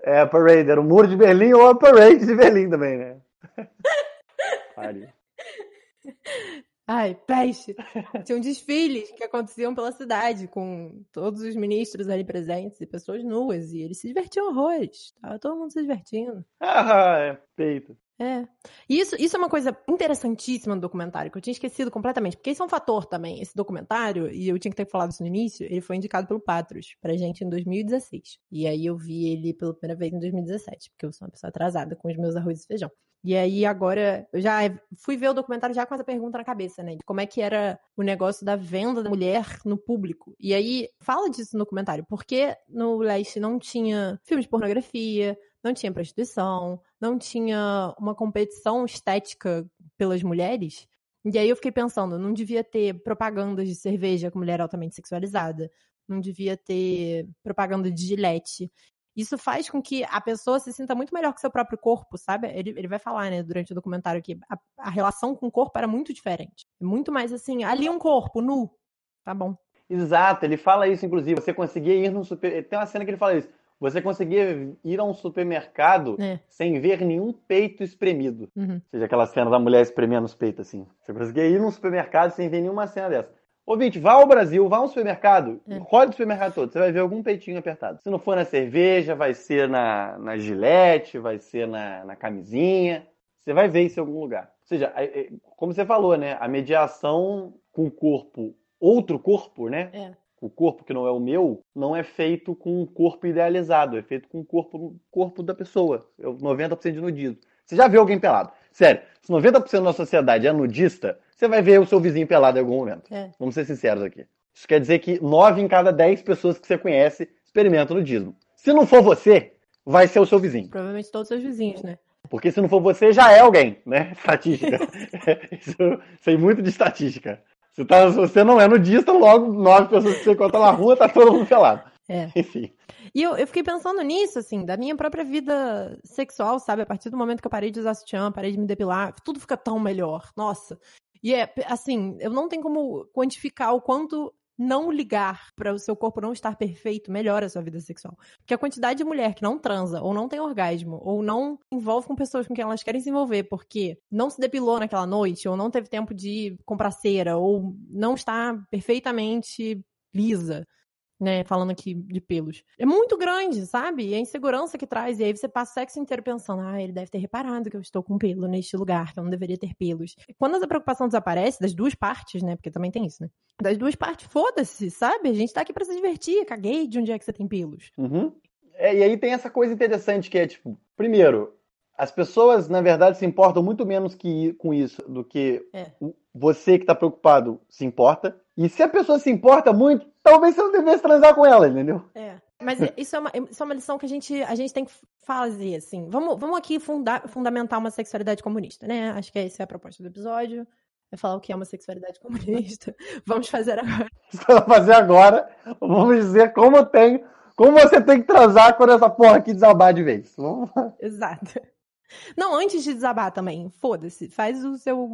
É, parade, era o muro de Berlim ou a parade de Berlim também, né? Pare. Ai, peste. Tinham desfiles que aconteciam pela cidade, com todos os ministros ali presentes e pessoas nuas. E eles se divertiam horrores. Tava todo mundo se divertindo. Ah, é, peito. É. E isso, isso é uma coisa interessantíssima no documentário, que eu tinha esquecido completamente. Porque esse é um fator também. Esse documentário, e eu tinha que ter falado isso no início, ele foi indicado pelo Patros pra gente em 2016. E aí eu vi ele pela primeira vez em 2017, porque eu sou uma pessoa atrasada com os meus arroz e feijão. E aí agora eu já fui ver o documentário já com essa pergunta na cabeça, né? De como é que era o negócio da venda da mulher no público. E aí fala disso no documentário, porque no leste não tinha filmes de pornografia, não tinha prostituição, não tinha uma competição estética pelas mulheres. E aí eu fiquei pensando, não devia ter propagandas de cerveja com mulher altamente sexualizada, não devia ter propaganda de gilete. Isso faz com que a pessoa se sinta muito melhor com seu próprio corpo, sabe? Ele, ele vai falar, né, durante o documentário que a, a relação com o corpo era muito diferente. Muito mais assim, ali um corpo, nu. Tá bom. Exato, ele fala isso, inclusive. Você conseguia ir no super. Tem uma cena que ele fala isso. Você conseguia ir a um supermercado É. sem ver nenhum peito espremido. Uhum. Ou seja, aquela cena da mulher espremendo os peitos assim. Você conseguia ir num supermercado sem ver nenhuma cena dessa. Ouvinte, vá ao Brasil, vá ao supermercado, É. rode o supermercado todo, você vai ver algum peitinho apertado. Se não for na cerveja, vai ser na, na gilete, vai ser na, na camisinha. Você vai ver isso em algum lugar. Ou seja, é- como você falou, né? A mediação com o corpo, outro corpo, né? É. O corpo que não é o meu, não é feito com um corpo idealizado, é feito com o corpo, corpo da pessoa. É o 90% de nudismo. Você já viu alguém pelado? Sério, se 90% da sociedade é nudista, você vai ver o seu vizinho pelado em algum momento. É. Vamos ser sinceros aqui. Isso quer dizer que 9 em cada 10 pessoas que você conhece experimentam nudismo. Se não for você, vai ser o seu vizinho. Provavelmente todos os seus vizinhos, né? Porque se não for você, já é alguém, né? Estatística. Isso, sei muito de estatística. Se, tá- se você não é nudista, logo nove pessoas que você encontra na rua, tá todo mundo pelado. É. Enfim. E eu, eu fiquei pensando nisso, assim, da minha própria vida sexual, sabe? A partir do momento que eu parei de usar sutiã, parei de me depilar, tudo fica tão melhor. Nossa. E é, assim, eu não tenho como quantificar o quanto não ligar para o seu corpo não estar perfeito melhora a sua vida sexual. Porque a quantidade de mulher que não transa, ou não tem orgasmo, ou não envolve com pessoas com quem elas querem se envolver, porque não se depilou naquela noite, ou não teve tempo de comprar cera, ou não está perfeitamente lisa né, falando aqui de pelos. É muito grande, sabe? E a insegurança que traz. E aí você passa o sexo inteiro pensando, ah, ele deve ter reparado que eu estou com pelo neste lugar, que eu não deveria ter pelos. E quando essa preocupação desaparece, das duas partes, né? Porque também tem isso, né? Das duas partes, foda-se, sabe? A gente tá aqui pra se divertir. Caguei de onde é que você tem pelos. Uhum. É, e aí tem essa coisa interessante que é, tipo, primeiro, as pessoas, na verdade, se importam muito menos que, com isso do que É. você que está preocupado se importa. E se a pessoa se importa muito, talvez você não devesse transar com ela, entendeu? É. Mas isso é, uma, isso é uma lição que a gente, a gente tem que fazer, assim. Vamos, vamos aqui fundar, fundamentar uma sexualidade comunista, né? Acho que essa é a proposta do episódio. É falar o que é uma sexualidade comunista. Vamos fazer agora. Vou fazer agora, vamos dizer como tem, como você tem que transar quando essa porra aqui desabar de vez. Vamos. Exato. Não, antes de desabar também, foda-se. Faz o seu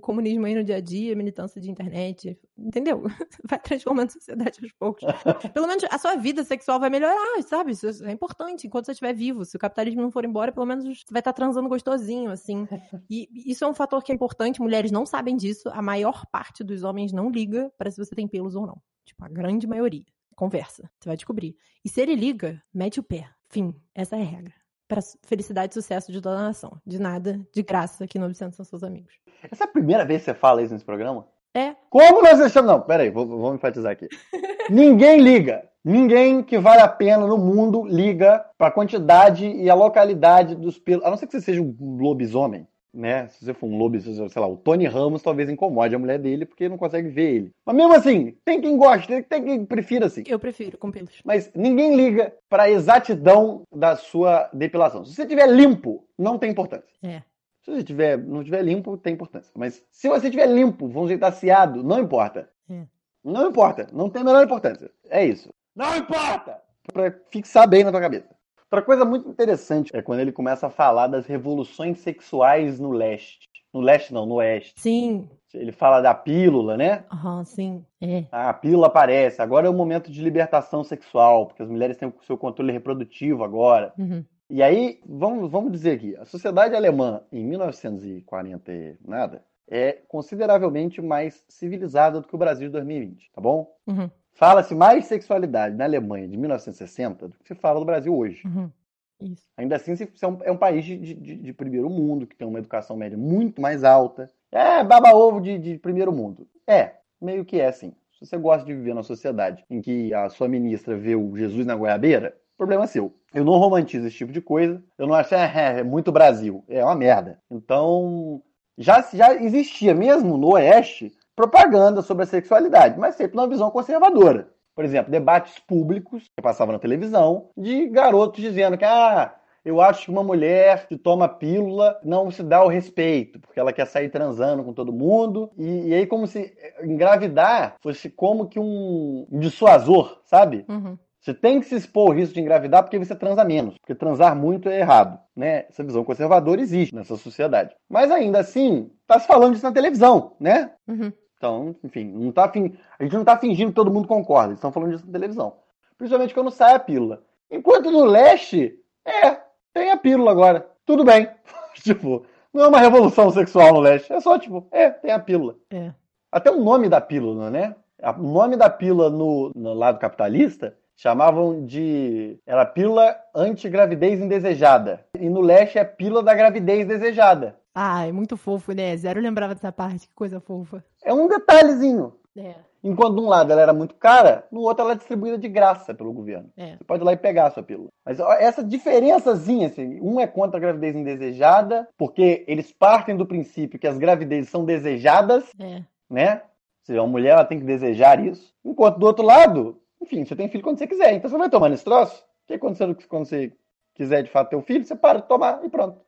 comunismo aí no dia a dia, militância de internet, entendeu? Vai transformando a sociedade aos poucos. Pelo menos a sua vida sexual vai melhorar, sabe? Isso é importante enquanto você estiver vivo. Se o capitalismo não for embora, pelo menos você vai estar transando gostosinho, assim. E isso é um fator que é importante. Mulheres não sabem disso. A maior parte dos homens não liga para se você tem pelos ou não. Tipo, a grande maioria. Conversa. Você vai descobrir. E se ele liga, mete o pé. Fim. Essa é a regra para felicidade e sucesso de toda a nação. De nada, de graça, aqui no Obsceno são seus amigos. Essa é a primeira vez que você fala isso nesse programa? É. Como nós deixamos. Não, peraí, vou, vou enfatizar aqui. Ninguém liga. Ninguém que vale a pena no mundo liga para a quantidade e a localidade dos pelos. A não ser que você seja um lobisomem, né? Se você for um lobisomem, sei lá, o Tony Ramos talvez incomode a mulher dele porque não consegue ver ele. Mas mesmo assim, tem quem goste, tem, quem prefira assim. Eu prefiro com pelos. Mas ninguém liga para a exatidão da sua depilação. Se você tiver limpo, não tem importância. É. Se você tiver, não tiver limpo, tem importância. Mas se você tiver limpo, vamos dizer, aciado, não importa. É. Não importa. Não tem a menor importância. É isso. Não importa! Pra fixar bem na tua cabeça. Outra coisa muito interessante é quando ele começa a falar das revoluções sexuais no leste. No leste não, no oeste. Sim. Ele fala da pílula, né? Aham, sim. É. A pílula aparece. Agora é o momento de libertação sexual, porque as mulheres têm o seu controle reprodutivo agora. Uhum. E aí, vamos, vamos dizer aqui, a sociedade alemã em 1940 e nada é consideravelmente mais civilizada do que o Brasil de 2020, tá bom? Uhum. Fala-se mais sexualidade na Alemanha de 1960 do que se fala no Brasil hoje. Uhum. Isso. Ainda assim, é um, é um país de, de- de primeiro mundo, que tem uma educação média muito mais alta. É baba-ovo de, de primeiro mundo. É, meio que é assim. Se você gosta de viver numa sociedade em que a sua ministra vê o Jesus na goiabeira, problema seu. Eu não romantizo esse tipo de coisa. Eu não acho, é, é muito Brasil. É uma merda. Então, já, já existia, mesmo no Oeste, propaganda sobre a sexualidade, mas sempre numa visão conservadora. Por exemplo, debates públicos que passavam na televisão de garotos dizendo que ah, eu acho que uma mulher que toma pílula não se dá o respeito, porque ela quer sair transando com todo mundo. E, e aí, como se engravidar fosse como que um dissuasor, sabe? Uhum. Você tem que se expor ao risco de engravidar porque você transa menos. Porque transar muito é errado. Né? Essa visão conservadora existe nessa sociedade. Mas ainda assim, tá se falando disso na televisão, né? Uhum. Então, enfim, não tá fin... a gente não tá fingindo que todo mundo concorda. Eles estão falando disso na televisão. Principalmente quando sai a pílula. Enquanto no leste, é, tem a pílula agora. Tudo bem. tipo, não é uma revolução sexual no leste. É só, tipo, é, tem a pílula. É. Até o nome da pílula, né? O nome da pílula no, no lado capitalista chamavam de. Era pílula antigravidez indesejada. E no leste é pílula da gravidez desejada. Ai, muito fofo, né? Zero lembrava dessa parte, que coisa fofa. É um detalhezinho. É, Enquanto de um lado ela era muito cara, no outro ela é distribuída de graça pelo governo. é. Você pode ir lá e pegar a sua pílula. Mas essa diferençazinha, assim, um é contra a gravidez indesejada, porque eles partem do princípio que as gravidezes são desejadas, É. né? Ou seja, a mulher ela tem que desejar isso. Enquanto do outro lado, enfim, você tem filho quando você quiser. Então você vai tomando esse troço. Que quando você, quando você quiser de fato ter um filho, você para de tomar e pronto.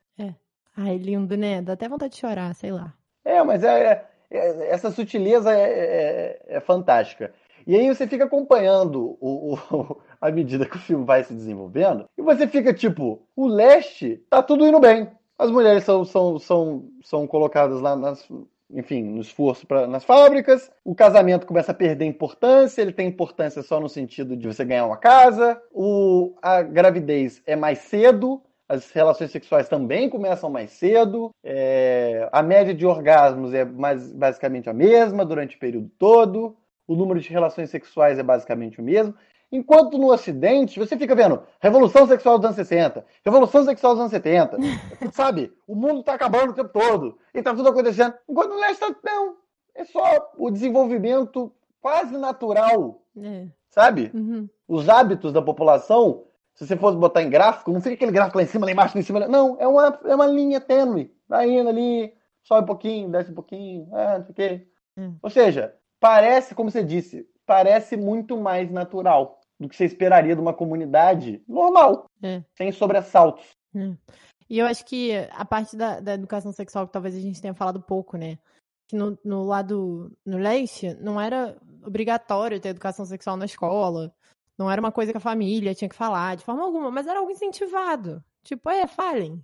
Ai, lindo, né? Dá até vontade de chorar, sei lá. É, mas é, é- é- essa sutileza é, é- é fantástica. E aí você fica acompanhando o, o- à medida que o filme vai se desenvolvendo, e você fica tipo, o leste tá tudo indo bem. As mulheres são, são, são, são colocadas lá nas. Enfim, no esforço pra, nas fábricas, o casamento começa a perder importância, ele tem importância só no sentido de você ganhar uma casa, o, a gravidez é mais cedo, as relações sexuais também começam mais cedo. é, a média de orgasmos é mais, basicamente a mesma durante o período todo. O número de relações sexuais é basicamente o mesmo. Enquanto no Ocidente, você fica vendo Revolução Sexual dos anos 60, Revolução Sexual dos anos 70. sabe? O mundo está acabando o tempo todo. E tá tudo acontecendo. Enquanto no leste, não. É só o desenvolvimento quase natural, É. sabe? Uhum. os hábitos da população, se você fosse botar em gráfico, não fica aquele gráfico lá em cima, lá embaixo, lá em cima. lá- Não, é uma, é uma linha tênue. Vai indo ali, sobe um pouquinho, desce um pouquinho, ah, não sei o quê. Hum. Ou seja, parece, como você disse, parece muito mais natural do que você esperaria de uma comunidade normal, É. sem sobressaltos. E eu acho que a parte da, da educação sexual que talvez a gente tenha falado pouco, né? Que no, no lado, no leste, não era obrigatório ter educação sexual na escola. Não era uma coisa que a família tinha que falar de forma alguma, mas era algo incentivado. Tipo, é, falem,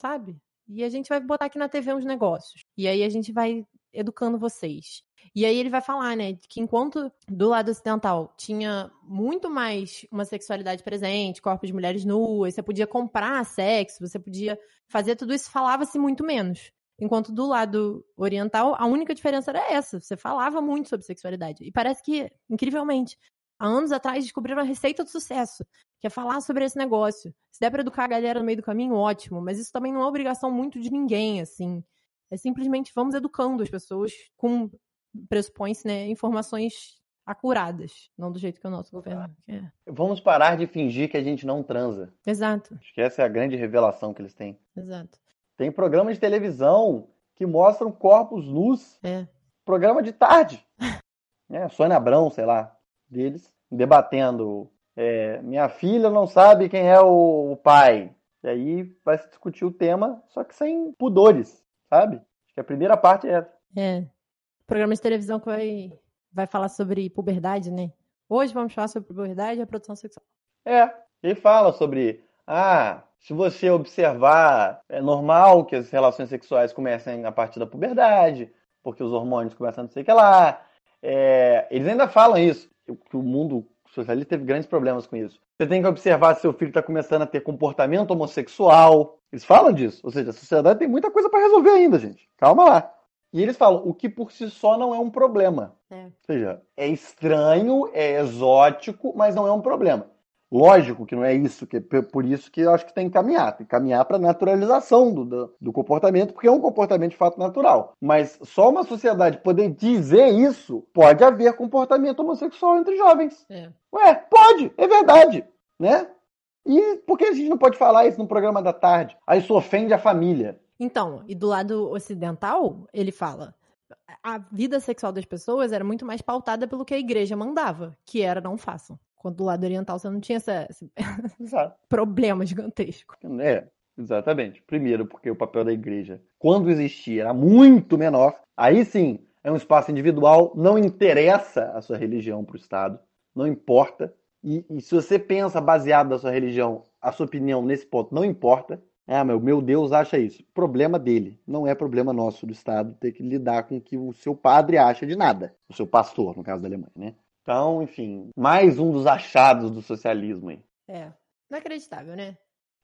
sabe? E a gente vai botar aqui na TV uns negócios. E aí a gente vai educando vocês. E aí ele vai falar, né, que enquanto do lado ocidental tinha muito mais uma sexualidade presente, corpos de mulheres nuas, você podia comprar sexo, você podia fazer tudo isso, falava-se muito menos. Enquanto do lado oriental, a única diferença era essa, você falava muito sobre sexualidade. E parece que, incrivelmente, há anos atrás descobriram a receita do sucesso, que é falar sobre esse negócio. Se der pra educar a galera no meio do caminho, ótimo, mas isso também não é obrigação muito de ninguém, assim. É simplesmente vamos educando as pessoas com pressupõe-se, né, informações acuradas, não do jeito que o nosso governo quer. Vamos parar de fingir que a gente não transa. Exato, Acho que essa é a grande revelação que eles têm. exato. Tem programas de televisão que mostram corpos nus É. programa de tarde. É, Sônia Abrão, sei lá, deles, debatendo. é, minha filha não sabe quem é o, o pai. E aí vai se discutir o tema, só que sem pudores, sabe? Acho que a primeira parte é essa. É. Programa de televisão que vai vai falar sobre puberdade, né? Hoje vamos falar sobre puberdade e a produção sexual. É, ele fala sobre, ah, se você observar, é normal que as relações sexuais comecem a partir da puberdade, porque os hormônios começam a não sei o que lá. É, eles ainda falam isso, que o mundo socialista teve grandes problemas com isso. Você tem que observar se seu filho está começando a ter comportamento homossexual. Eles falam disso. Ou seja, a sociedade tem muita coisa para resolver ainda, gente. Calma lá. E eles falam, o que por si só não é um problema. É. Ou seja, é estranho, é exótico, mas não é um problema. Lógico que não é isso, que é por isso que eu acho que tem que caminhar. Tem que caminhar para a naturalização do, do, do, comportamento, porque é um comportamento de fato natural. Mas só uma sociedade poder dizer isso, pode haver comportamento homossexual entre jovens. É. Ué, pode, é verdade, né? E por que a gente não pode falar isso no programa da tarde? Aí isso ofende a família. Então, e do lado ocidental, ele fala: a vida sexual das pessoas era muito mais pautada pelo que a igreja mandava, que era não façam. Quando do lado oriental você não tinha essa, esse problema gigantesco. É, exatamente. Primeiro, porque o papel da igreja, quando existia, era muito menor. Aí sim, é um espaço individual, não interessa a sua religião para o Estado, não importa. E, e, se você pensa baseado na sua religião, a sua opinião nesse ponto não importa. Ah, meu, meu Deus acha isso. Problema dele. Não é problema nosso do Estado ter que lidar com o que o seu padre acha de nada. O seu pastor, no caso da Alemanha, né? Então, enfim, mais um dos achados do socialismo aí. É, inacreditável, né?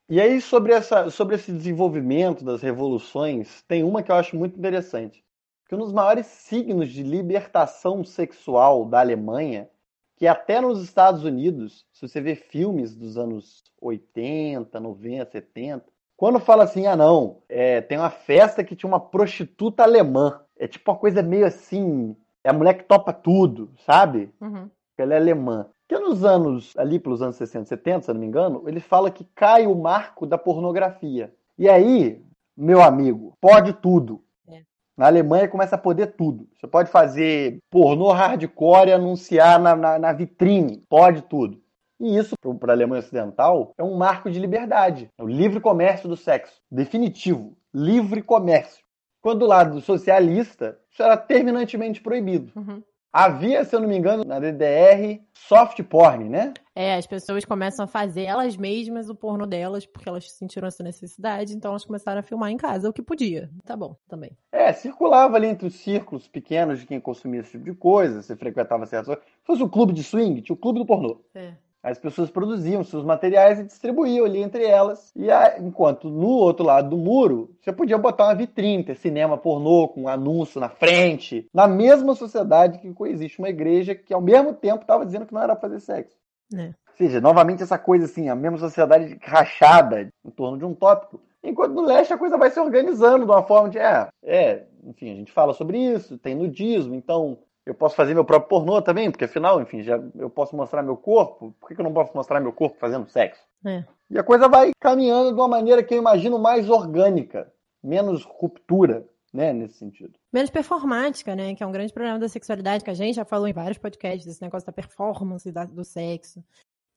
E aí, sobre, essa, sobre esse desenvolvimento das revoluções, tem uma que eu acho muito interessante. Que um dos maiores signos de libertação sexual da Alemanha, que até nos Estados Unidos, se você vê filmes dos anos 80, 90, 70, quando fala assim, ah não, é, tem uma festa que tinha uma prostituta alemã. É tipo uma coisa meio assim, é a mulher que topa tudo, sabe? Uhum. Ela é alemã. Que nos anos, ali pelos anos 60, 70, se eu não me engano, ele fala que cai o marco da pornografia. E aí, meu amigo, pode tudo. É. Na Alemanha começa a poder tudo. Você pode fazer pornô hardcore e anunciar na, na, na vitrine. Pode tudo. E isso, para a Alemanha Ocidental, é um marco de liberdade. É o livre comércio do sexo. Definitivo. Livre comércio. Quando do lado socialista, isso era terminantemente proibido. Uhum. Havia, se eu não me engano, na DDR, soft porn, né? É, as pessoas começam a fazer elas mesmas o porno delas, porque elas sentiram essa necessidade, então elas começaram a filmar em casa, o que podia. Tá bom, também. É, circulava ali entre os círculos pequenos de quem consumia esse tipo de coisa, você frequentava certas coisas. Se fosse o clube de swing, tinha o clube do pornô. É. As pessoas produziam seus materiais e distribuíam ali entre elas. E a, enquanto no outro lado do muro, você podia botar uma vitrine, ter cinema pornô com um anúncio na frente. Na mesma sociedade que coexiste uma igreja que ao mesmo tempo estava dizendo que não era fazer sexo. É. Ou seja, novamente essa coisa assim, a mesma sociedade rachada em torno de um tópico. Enquanto no leste a coisa vai se organizando de uma forma de, é, é, enfim, a gente fala sobre isso, tem nudismo, então eu posso fazer meu próprio pornô também, porque afinal, enfim, já eu posso mostrar meu corpo. Por que, eu não posso mostrar meu corpo fazendo sexo? É. E a coisa vai caminhando de uma maneira que eu imagino mais orgânica, menos ruptura, né, nesse sentido. Menos performática, né, que é um grande problema da sexualidade, que a gente já falou em vários podcasts, esse negócio da performance da, do sexo.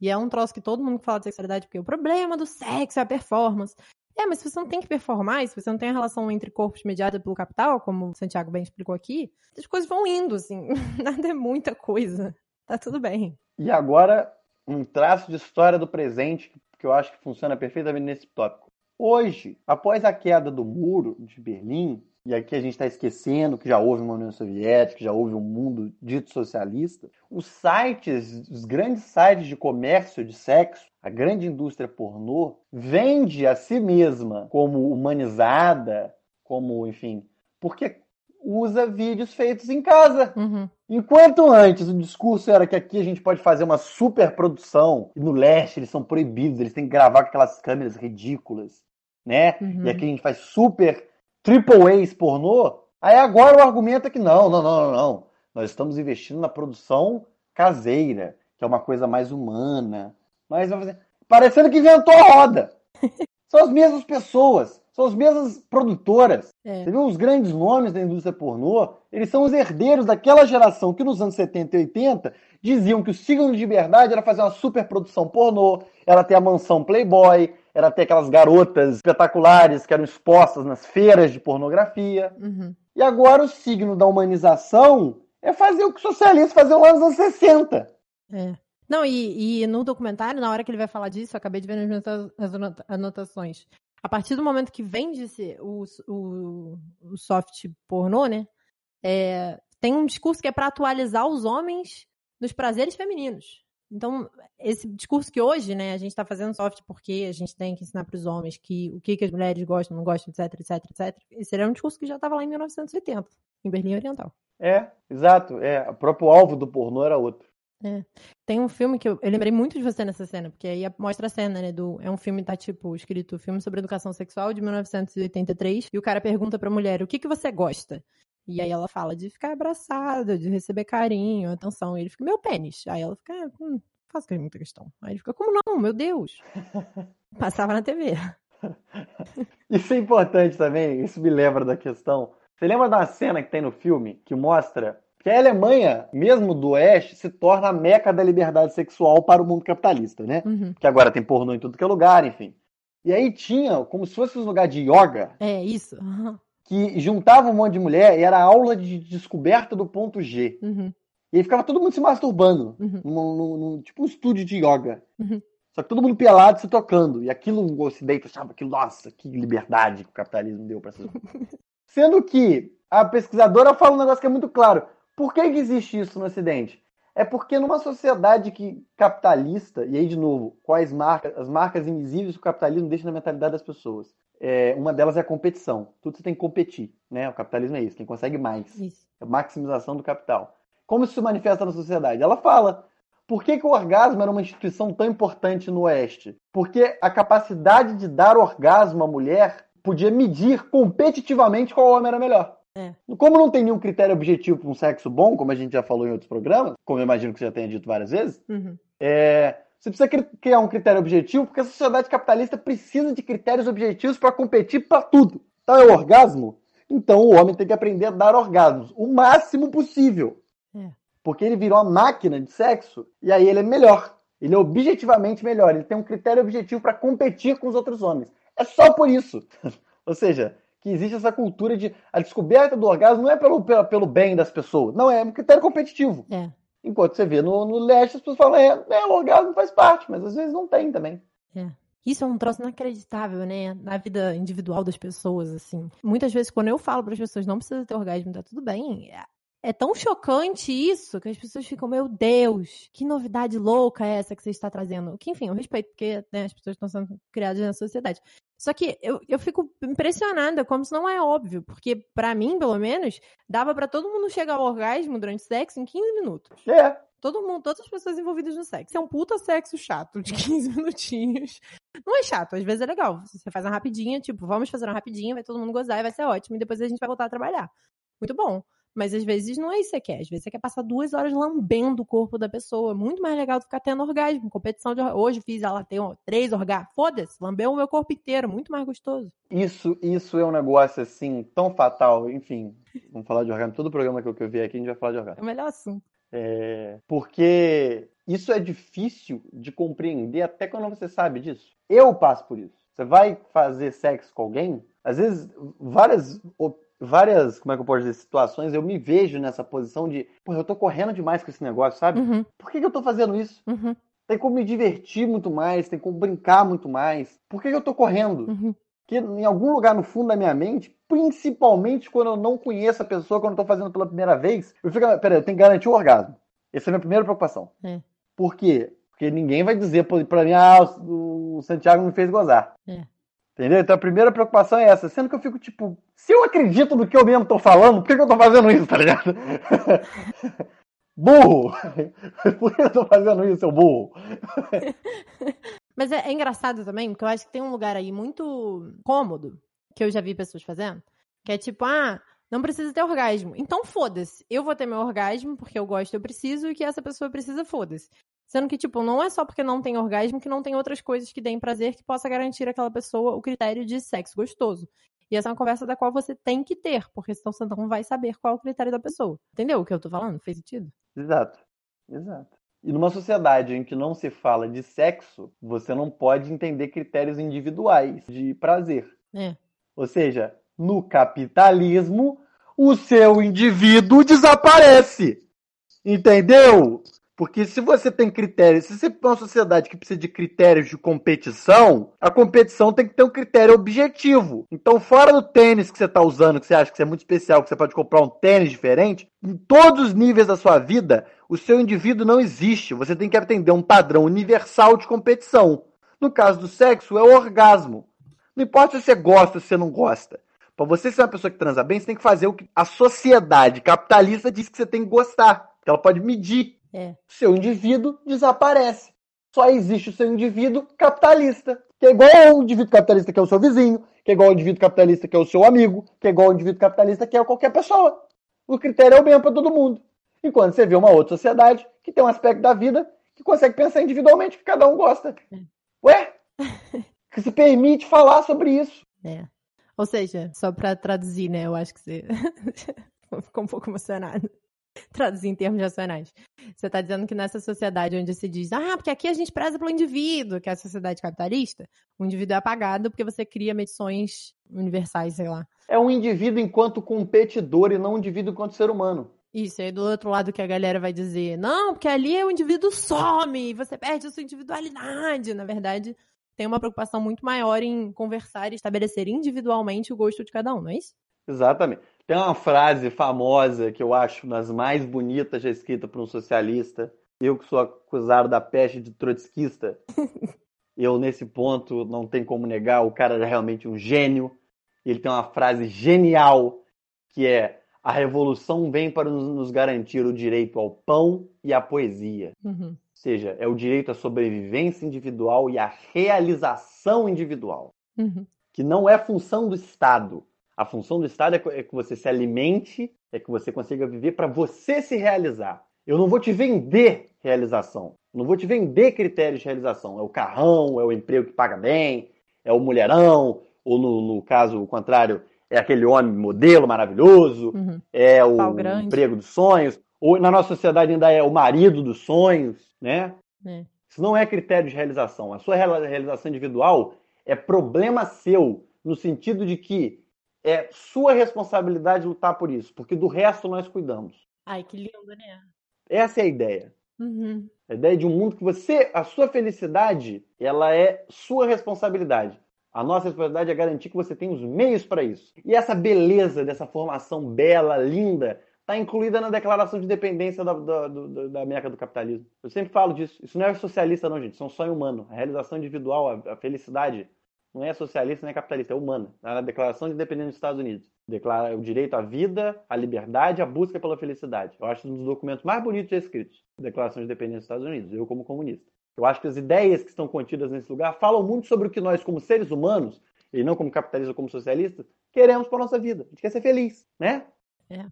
E é um troço que todo mundo fala de sexualidade, porque o problema do sexo é a performance. É, mas se você não tem que performar, se você não tem a relação entre corpos mediada pelo capital, como o Santiago bem explicou aqui, as coisas vão indo, assim. Nada é muita coisa. Tá tudo bem. E agora, um traço de história do presente que eu acho que funciona perfeitamente nesse tópico. Hoje, após a queda do muro de Berlim, e aqui a gente está esquecendo que já houve uma União Soviética, já houve um mundo dito socialista, os sites, os grandes sites de comércio de sexo, a grande indústria pornô, vende a si mesma como humanizada, como, enfim, porque usa vídeos feitos em casa. Uhum. Enquanto antes o discurso era que aqui a gente pode fazer uma super produção, e no leste eles são proibidos, eles têm que gravar com aquelas câmeras ridículas, né? Uhum. E aqui a gente faz super triple A's pornô. Aí agora o argumento é que não, não, não, não, não. Nós estamos investindo na produção caseira, que é uma coisa mais humana. Mas parecendo que inventou a roda. São as mesmas pessoas, são as mesmas produtoras. É. Você viu os grandes nomes da indústria pornô? Eles são os herdeiros daquela geração que nos anos 70 e 80 diziam que o signo de liberdade era fazer uma super produção pornô, era ter a mansão Playboy, era ter aquelas garotas espetaculares que eram expostas nas feiras de pornografia. Uhum. E agora o signo da humanização é fazer o que os socialistas faziam lá nos anos 60. É. Não, e, e no documentário, na hora que ele vai falar disso, eu acabei de ver nas minhas anota- anotações. A partir do momento que vende-se o, o, o soft pornô, né? é, tem um discurso que é para atualizar os homens nos prazeres femininos. Então, esse discurso que hoje, né, a gente está fazendo soft porque a gente tem que ensinar para os homens que o que, que as mulheres gostam, não gostam, etc, etc, etc. Esse era um discurso que já estava lá em 1980, em Berlim Oriental. É, exato. É, o próprio alvo do pornô era outro. Tem um filme que eu, eu lembrei muito de você nessa cena, porque aí mostra a cena, né? Do, é um filme, tá tipo, escrito filme sobre educação sexual de 1983, e o cara pergunta pra mulher o que, que você gosta? E aí ela fala de ficar abraçada, de receber carinho, atenção. E ele fica, meu pênis. Aí ela fica, ah, hum, faço muita questão. Aí ele fica, como não? Meu Deus. Passava na TV. Isso é importante também, isso me lembra da questão. Você lembra da cena que tem no filme que mostra que a Alemanha, mesmo do Oeste, se torna a meca da liberdade sexual para o mundo capitalista, né? Uhum. Que agora tem pornô em tudo que é lugar, enfim. E aí tinha, como se fosse um lugar de yoga, É, isso. Uhum. Que juntava um monte de mulher e era aula de descoberta do ponto G. Uhum. E aí ficava todo mundo se masturbando, Uhum. num, num- num- tipo um estúdio de yoga. Uhum. Só que todo mundo pelado se tocando. E aquilo o Ocidente achava aquilo, nossa, que liberdade que o capitalismo deu para essas Sendo que a pesquisadora fala um negócio que é muito claro. Por que, que existe isso no Ocidente? É porque numa sociedade que capitalista, e aí de novo, quais marcas, as marcas invisíveis que o capitalismo deixa na mentalidade das pessoas. É, uma delas é a competição. Tudo você tem que competir, né? O capitalismo é isso, quem consegue mais. Isso. É a maximização do capital. Como isso se manifesta na sociedade? Ela fala. Por que, que o orgasmo era uma instituição tão importante no Oeste? Porque a capacidade de dar orgasmo à mulher podia medir competitivamente qual homem era melhor. É. Como não tem nenhum critério objetivo para um sexo bom, como a gente já falou em outros programas, como eu imagino que você já tenha dito várias vezes, Uhum. é, você precisa cri- criar um critério objetivo, porque a sociedade capitalista precisa de critérios objetivos para competir para tudo. Então é o orgasmo? Então o homem tem que aprender a dar orgasmos o máximo possível. É. Porque ele virou uma máquina de sexo e aí ele é melhor. Ele é objetivamente melhor. Ele tem um critério objetivo para competir com os outros homens. É só por isso. Ou seja, que existe essa cultura de a descoberta do orgasmo não é pelo, pelo, pelo bem das pessoas. Não, é um critério competitivo. É. Enquanto você vê no, no leste, as pessoas falam, é, é, o orgasmo faz parte, mas às vezes não tem também. Isso é um troço inacreditável, né? Na vida individual das pessoas, assim. Muitas vezes, quando eu falo para as pessoas, não precisa ter orgasmo, tá tudo bem. É- tão chocante isso que as pessoas ficam, meu Deus, que novidade louca é essa que você está trazendo? Que, enfim, eu respeito, porque né, as pessoas estão sendo criadas na sociedade. Só que eu, eu fico impressionada como isso não é óbvio, porque para mim, pelo menos, dava para todo mundo chegar ao orgasmo durante o sexo em 15 minutos. É, Todo mundo, todas as pessoas envolvidas no sexo. É um puta sexo chato de 15 minutinhos. Não é chato, às vezes é legal. Você faz uma rapidinha, tipo, vamos fazer uma rapidinha, vai todo mundo gozar e vai ser ótimo. E depois a gente vai voltar a trabalhar. Muito bom. Mas às vezes não é isso que você quer. Às vezes você quer passar duas horas lambendo o corpo da pessoa. É muito mais legal do que ficar tendo orgasmo. Competição de orgasmo. Hoje fiz ela ter ó, três orgasmos. Foda-se, lambeu o meu corpo inteiro. Muito mais gostoso. isso, isso é um negócio assim, tão fatal. Enfim, vamos falar de orgasmo. Todo programa que eu, que eu vi aqui, a gente vai falar de É orgasmo. o melhor assunto. É, porque isso é difícil de compreender até quando você sabe disso. Eu passo por isso. Você vai fazer sexo com alguém, às vezes, várias, várias, como é que eu posso dizer, situações, eu me vejo nessa posição de, pô, eu tô correndo demais com esse negócio, sabe? Uhum, Por que, que eu tô fazendo isso? uhum, Tem como me divertir muito mais, tem como brincar muito mais. Por que, que eu tô correndo? uhum. Porque em algum lugar no fundo da minha mente, principalmente quando eu não conheço a pessoa, quando eu tô fazendo pela primeira vez, eu fico, peraí, eu tenho que garantir o orgasmo. Essa é a minha primeira preocupação. É. Por quê? Porque ninguém vai dizer pra mim, ah, o o Santiago me fez gozar. É. Entendeu? Então a primeira preocupação é essa. Sendo que eu fico tipo, se eu acredito no que eu mesmo tô falando, por que, que eu tô fazendo isso, tá ligado? burro! por que eu tô fazendo isso, seu burro? Mas é, é engraçado também, porque eu acho que tem um lugar aí muito cômodo, que eu já vi pessoas fazendo, que é tipo, ah, não precisa ter orgasmo. Então foda-se. Eu vou ter meu orgasmo porque eu gosto, eu preciso, e que essa pessoa precisa, foda-se. Sendo que, tipo, não é só porque não tem orgasmo que não tem outras coisas que deem prazer que possa garantir àquela pessoa o critério de sexo gostoso. E essa é uma conversa da qual você tem que ter, porque senão você não vai saber qual é o critério da pessoa. Entendeu o que eu tô falando? Fez sentido? Exato. Exato. E numa sociedade em que não se fala de sexo, você não pode entender critérios individuais de prazer. É. Ou seja, no capitalismo, o seu indivíduo desaparece. Entendeu? Porque se você tem critérios, se você é uma sociedade que precisa de critérios de competição, a competição tem que ter um critério objetivo. Então, fora do tênis que você está usando, que você acha que é muito especial, que você pode comprar um tênis diferente, em todos os níveis da sua vida, o seu indivíduo não existe. Você tem que atender um padrão universal de competição. No caso do sexo, é o orgasmo. Não importa se você gosta ou se você não gosta. Para você ser uma pessoa que transa bem, você tem que fazer o que a sociedade capitalista diz que você tem que gostar. Que ela pode medir. É. Seu indivíduo desaparece. Só existe o seu indivíduo capitalista. Que é igual ao indivíduo capitalista que é o seu vizinho, que é igual ao indivíduo capitalista que é o seu amigo, que é igual ao indivíduo capitalista que é qualquer pessoa. O critério é o mesmo para todo mundo. Enquanto você vê uma outra sociedade que tem um aspecto da vida que consegue pensar individualmente que cada um gosta. Ué? Que se permite falar sobre isso. É. Ou seja, só pra traduzir, né? Eu acho que você ficou um pouco emocionado. Traduzir em termos racionais. Você tá dizendo que nessa sociedade onde se diz, ah, porque aqui a gente preza pelo indivíduo, que é a sociedade capitalista, o indivíduo é apagado porque você cria medições universais, sei lá. É um indivíduo enquanto competidor e não um indivíduo enquanto ser humano. Isso, aí do outro lado que a galera vai dizer, não, porque ali o indivíduo some, você perde a sua individualidade. Na verdade, tem uma preocupação muito maior em conversar e estabelecer individualmente o gosto de cada um, não é isso? Exatamente. Tem uma frase famosa que eu acho das mais bonitas já escrita por um socialista. Eu que sou acusado da peste de trotskista. eu, nesse ponto, não tem como negar, o cara é realmente um gênio. Ele tem uma frase genial que é a revolução vem para nos garantir o direito ao pão e à poesia. Uhum. Ou seja, é o direito à sobrevivência individual e à realização individual, Uhum. que não é função do Estado. A função do Estado é que- é que você se alimente, é que você consiga viver para você se realizar. Eu não vou te vender realização. Eu não vou te vender critérios de realização. É o carrão, é o emprego que paga bem, é o mulherão, ou no, no caso o contrário, é aquele homem modelo maravilhoso, Uhum. é o emprego dos sonhos, ou na nossa sociedade ainda é o marido dos sonhos, né? É. Isso não é critério de realização. A sua realização individual é problema seu, no sentido de que é sua responsabilidade lutar por isso, porque do resto nós cuidamos. Ai, que lindo, né? Essa é a ideia. Uhum. A ideia de um mundo que você, a sua felicidade, ela é sua responsabilidade. A nossa responsabilidade é garantir que você tem os meios para isso. E essa beleza dessa formação bela, linda, está incluída na Declaração de Independência da, da, do- da América do Capitalismo. Eu sempre falo disso. Isso não é socialista, não, gente. Isso é um sonho humano. A realização individual, a, a felicidade, não é socialista, nem é capitalista, é humana. Está na Declaração de Independência dos Estados Unidos. Declara o direito à vida, à liberdade, à busca pela felicidade. Eu acho um dos documentos mais bonitos já escritos. Declaração de Independência dos Estados Unidos. Eu, como comunista. Eu acho que as ideias que estão contidas nesse lugar falam muito sobre o que nós, como seres humanos, e não como capitalistas ou como socialistas, queremos para nossa vida. A gente quer ser feliz, né? É.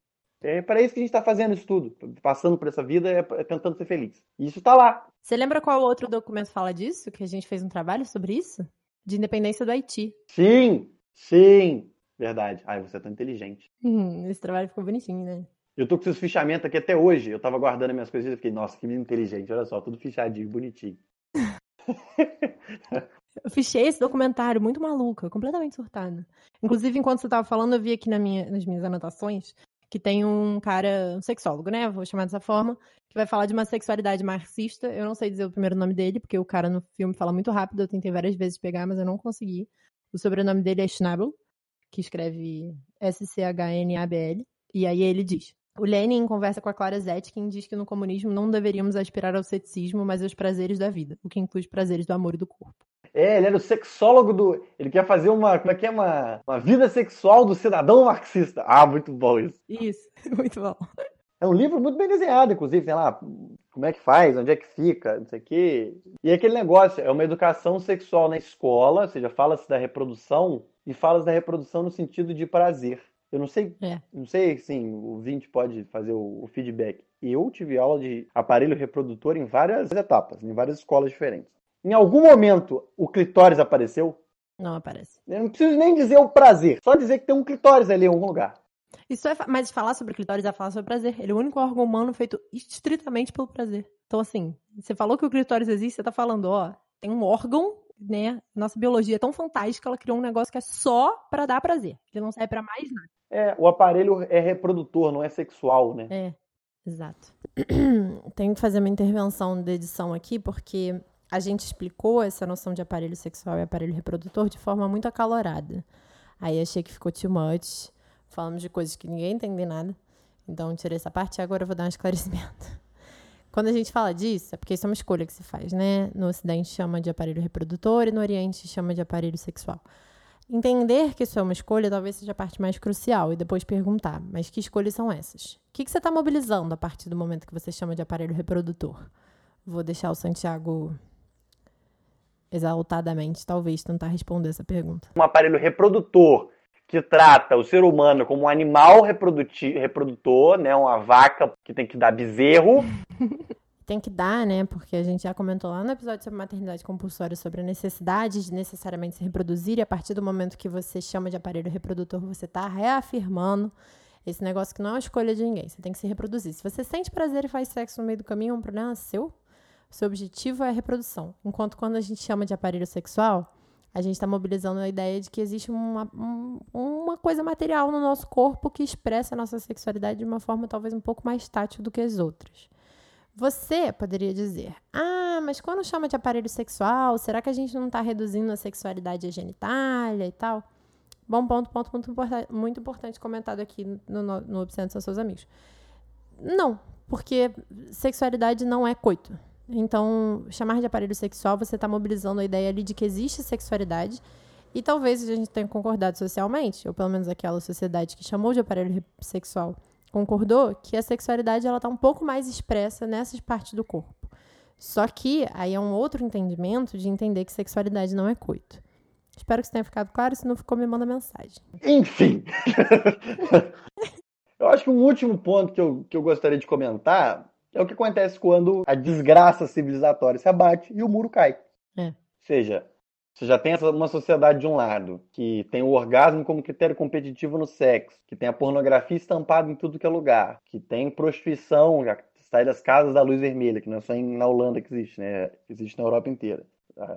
É para isso que a gente está fazendo isso tudo. Passando por essa vida é, é tentando ser feliz. E isso está lá. Você lembra qual outro documento fala disso? Que a gente fez um trabalho sobre isso? De independência do Haiti. Sim, sim. Verdade. Ai, você é tão inteligente. Hum, esse trabalho ficou bonitinho, né? Eu tô com esses fichamentos aqui até hoje. Eu tava guardando minhas coisas e fiquei, nossa, que menino inteligente. Olha só, tudo fichadinho, bonitinho. Eu fichei esse documentário muito maluca, completamente surtada. Inclusive, enquanto você tava falando, eu vi aqui na minha- nas minhas anotações que tem um cara, um sexólogo, né? Vou chamar dessa forma, que vai falar de uma sexualidade marxista. Eu não sei dizer o primeiro nome dele, porque o cara no filme fala muito rápido. Eu tentei várias vezes pegar, mas eu não consegui. O sobrenome dele é Schnabel, que escreve S-C-H-N-A-B-L. E aí ele diz: O Lenin, em conversa com a Clara Zetkin, diz que no comunismo não deveríamos aspirar ao ceticismo, mas aos prazeres da vida, o que inclui os prazeres do amor e do corpo. É, ele era o sexólogo do. Ele quer fazer uma. Como é que é? Uma, uma vida sexual do cidadão marxista. Ah, muito bom isso. Isso, muito bom. É um livro muito bem desenhado, inclusive, sei lá, como é que faz, onde é que fica, não sei o quê. E é aquele negócio, é uma educação sexual na escola, ou seja, fala-se da reprodução e fala-se da reprodução no sentido de prazer. Eu não sei, É. não sei, sim, o Vinte pode fazer o, o feedback. Eu tive aula de aparelho reprodutor em várias etapas, em várias escolas diferentes. Em algum momento, o clitóris apareceu? Não aparece. Eu não preciso nem dizer o prazer, só dizer que tem um clitóris ali em algum lugar. Isso é, mas falar sobre clitóris é falar sobre prazer. Ele é o único órgão humano feito estritamente pelo prazer. Então, assim, você falou que o clitóris existe, você tá falando, ó, tem um órgão, né? Nossa biologia é tão fantástica, ela criou um negócio que é só pra dar prazer. Ele não serve pra mais nada. É, o aparelho é reprodutor, não é sexual, né? É, exato. Tenho que fazer uma intervenção de edição aqui, porque a gente explicou essa noção de aparelho sexual e aparelho reprodutor de forma muito acalorada. Aí achei que ficou too much. Falamos de coisas que ninguém entende nada. Então tirei essa parte e agora eu vou dar um esclarecimento. Quando a gente fala disso, é porque isso é uma escolha que se faz, né? No Ocidente chama de aparelho reprodutor e no Oriente chama de aparelho sexual. Entender que isso é uma escolha talvez seja a parte mais crucial e depois perguntar, mas que escolhas são essas? O que, que você está mobilizando a partir do momento que você chama de aparelho reprodutor? Vou deixar o Santiago exaltadamente, talvez, tentar responder essa pergunta. Um aparelho reprodutor que trata o ser humano como um animal reprodutor, né? Uma vaca que tem que dar bezerro. tem que dar, né? Porque a gente já comentou lá no episódio sobre maternidade compulsória sobre a necessidade de necessariamente se reproduzir, e a partir do momento que você chama de aparelho reprodutor, você está reafirmando esse negócio que não é uma escolha de ninguém. Você tem que se reproduzir. Se você sente prazer e faz sexo no meio do caminho, é um problema seu. O seu objetivo é a reprodução. Enquanto quando a gente chama de aparelho sexual, a gente está mobilizando a ideia de que existe uma, uma coisa material no nosso corpo que expressa a nossa sexualidade de uma forma talvez um pouco mais tátil do que as outras. Você poderia dizer: Ah, mas quando chama de aparelho sexual, será que a gente não está reduzindo a sexualidade à genitália e tal? Bom ponto, ponto muito, importante, muito importante comentado aqui no, no, no Obsceno seus amigos. Não, porque sexualidade não é coito. Então, chamar de aparelho sexual, você está mobilizando a ideia ali de que existe sexualidade e talvez a gente tenha concordado socialmente, ou pelo menos aquela sociedade que chamou de aparelho sexual concordou que a sexualidade ela está um pouco mais expressa nessas partes do corpo. Só que aí é um outro entendimento de entender que sexualidade não é coito. Espero que isso tenha ficado claro. Se não ficou, me manda mensagem. Enfim. eu acho que um último ponto que eu, que eu gostaria de comentar é o que acontece quando a desgraça civilizatória se abate e o muro cai. É. Ou seja, você já tem uma sociedade de um lado que tem o orgasmo como critério competitivo no sexo, que tem a pornografia estampada em tudo que é lugar, que tem prostituição, sai das casas da luz vermelha, que não é só na Holanda que existe, né? Existe na Europa inteira.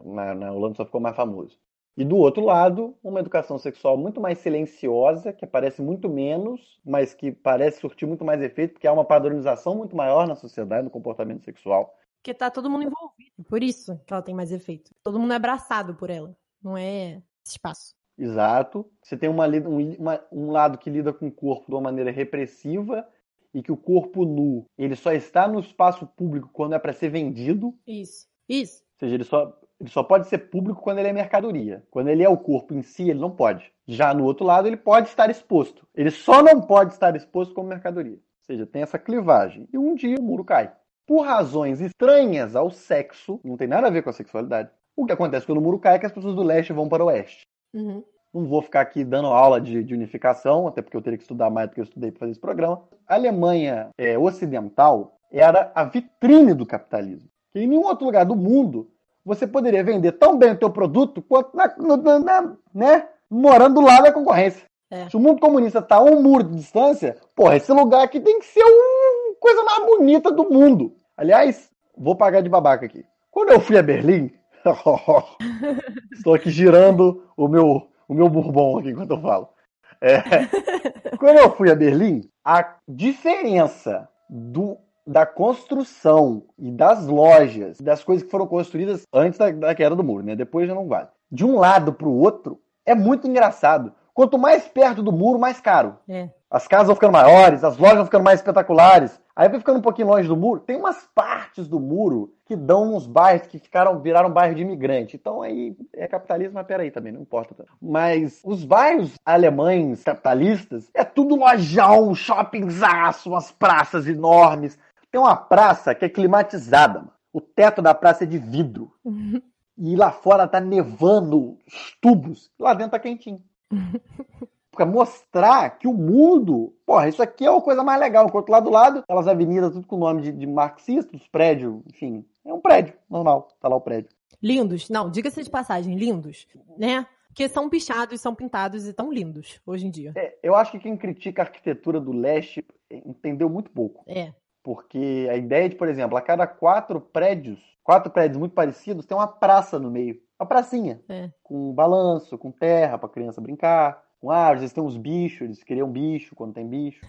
Na, na Holanda só ficou mais famoso. E do outro lado, uma educação sexual muito mais silenciosa, que aparece muito menos, mas que parece surtir muito mais efeito, porque há uma padronização muito maior na sociedade, no comportamento sexual. Porque tá todo mundo envolvido. Por isso que ela tem mais efeito. Todo mundo é abraçado por ela. Não é espaço. Exato. Você tem uma, um, uma, um lado que lida com o corpo de uma maneira repressiva e que o corpo nu ele só está no espaço público quando é para ser vendido. Isso. Isso. Ou seja, ele só, ele só pode ser público quando ele é mercadoria. Quando ele é o corpo em si, ele não pode. Já no outro lado, ele pode estar exposto. Ele só não pode estar exposto como mercadoria. Ou seja, tem essa clivagem. E um dia o muro cai por razões estranhas ao sexo, não tem nada a ver com a sexualidade. O que acontece quando o muro cai é que as pessoas do leste vão para o oeste. Uhum. Não vou ficar aqui dando aula de, de, unificação, até porque eu teria que estudar mais do que eu estudei para fazer esse programa. A Alemanha é, Ocidental era a vitrine do capitalismo. Que em nenhum outro lugar do mundo você poderia vender tão bem o teu produto quanto na, na, na, né, morando do lado da concorrência. É. Se o mundo comunista está a um muro de distância, porra, esse lugar aqui tem que ser a coisa mais bonita do mundo. Aliás, vou pagar de babaca aqui. Quando eu fui a Berlim, estou aqui girando o meu, o meu bourbon aqui enquanto eu falo. É, quando eu fui a Berlim, a diferença do, da construção e das lojas, das coisas que foram construídas antes da, da queda do muro, né? Depois já não vale. De um lado para o outro, é muito engraçado. Quanto mais perto do muro, mais caro. É. As casas vão ficando maiores, as lojas vão ficando mais espetaculares. Aí vai ficando um pouquinho longe do muro. Tem umas partes do muro que dão uns bairros que ficaram, viraram bairro de imigrante. Então aí é capitalismo, mas peraí também, não importa. Mas os bairros alemães capitalistas é tudo lojão, shoppingzaço, umas praças enormes. Tem uma praça que é climatizada, mano. O teto da praça é de vidro. Uhum. E lá fora tá nevando os tubos. Lá dentro tá quentinho. para mostrar que o mundo, porra, isso aqui é uma coisa mais legal. Enquanto lá do lado, aquelas avenidas, tudo com nome de, de marxistas, prédio, enfim, é um prédio normal, tá lá o prédio. Lindos, não, diga-se de passagem, lindos, né? Porque são pichados, são pintados e tão lindos hoje em dia. É, eu acho que quem critica a arquitetura do leste entendeu muito pouco. É. Porque a ideia de, por exemplo, a cada quatro prédios, quatro prédios muito parecidos, tem uma praça no meio. Uma pracinha. É. Com balanço, com terra para criança brincar. Com árvores, eles têm uns bichos, eles criam bicho quando tem bicho.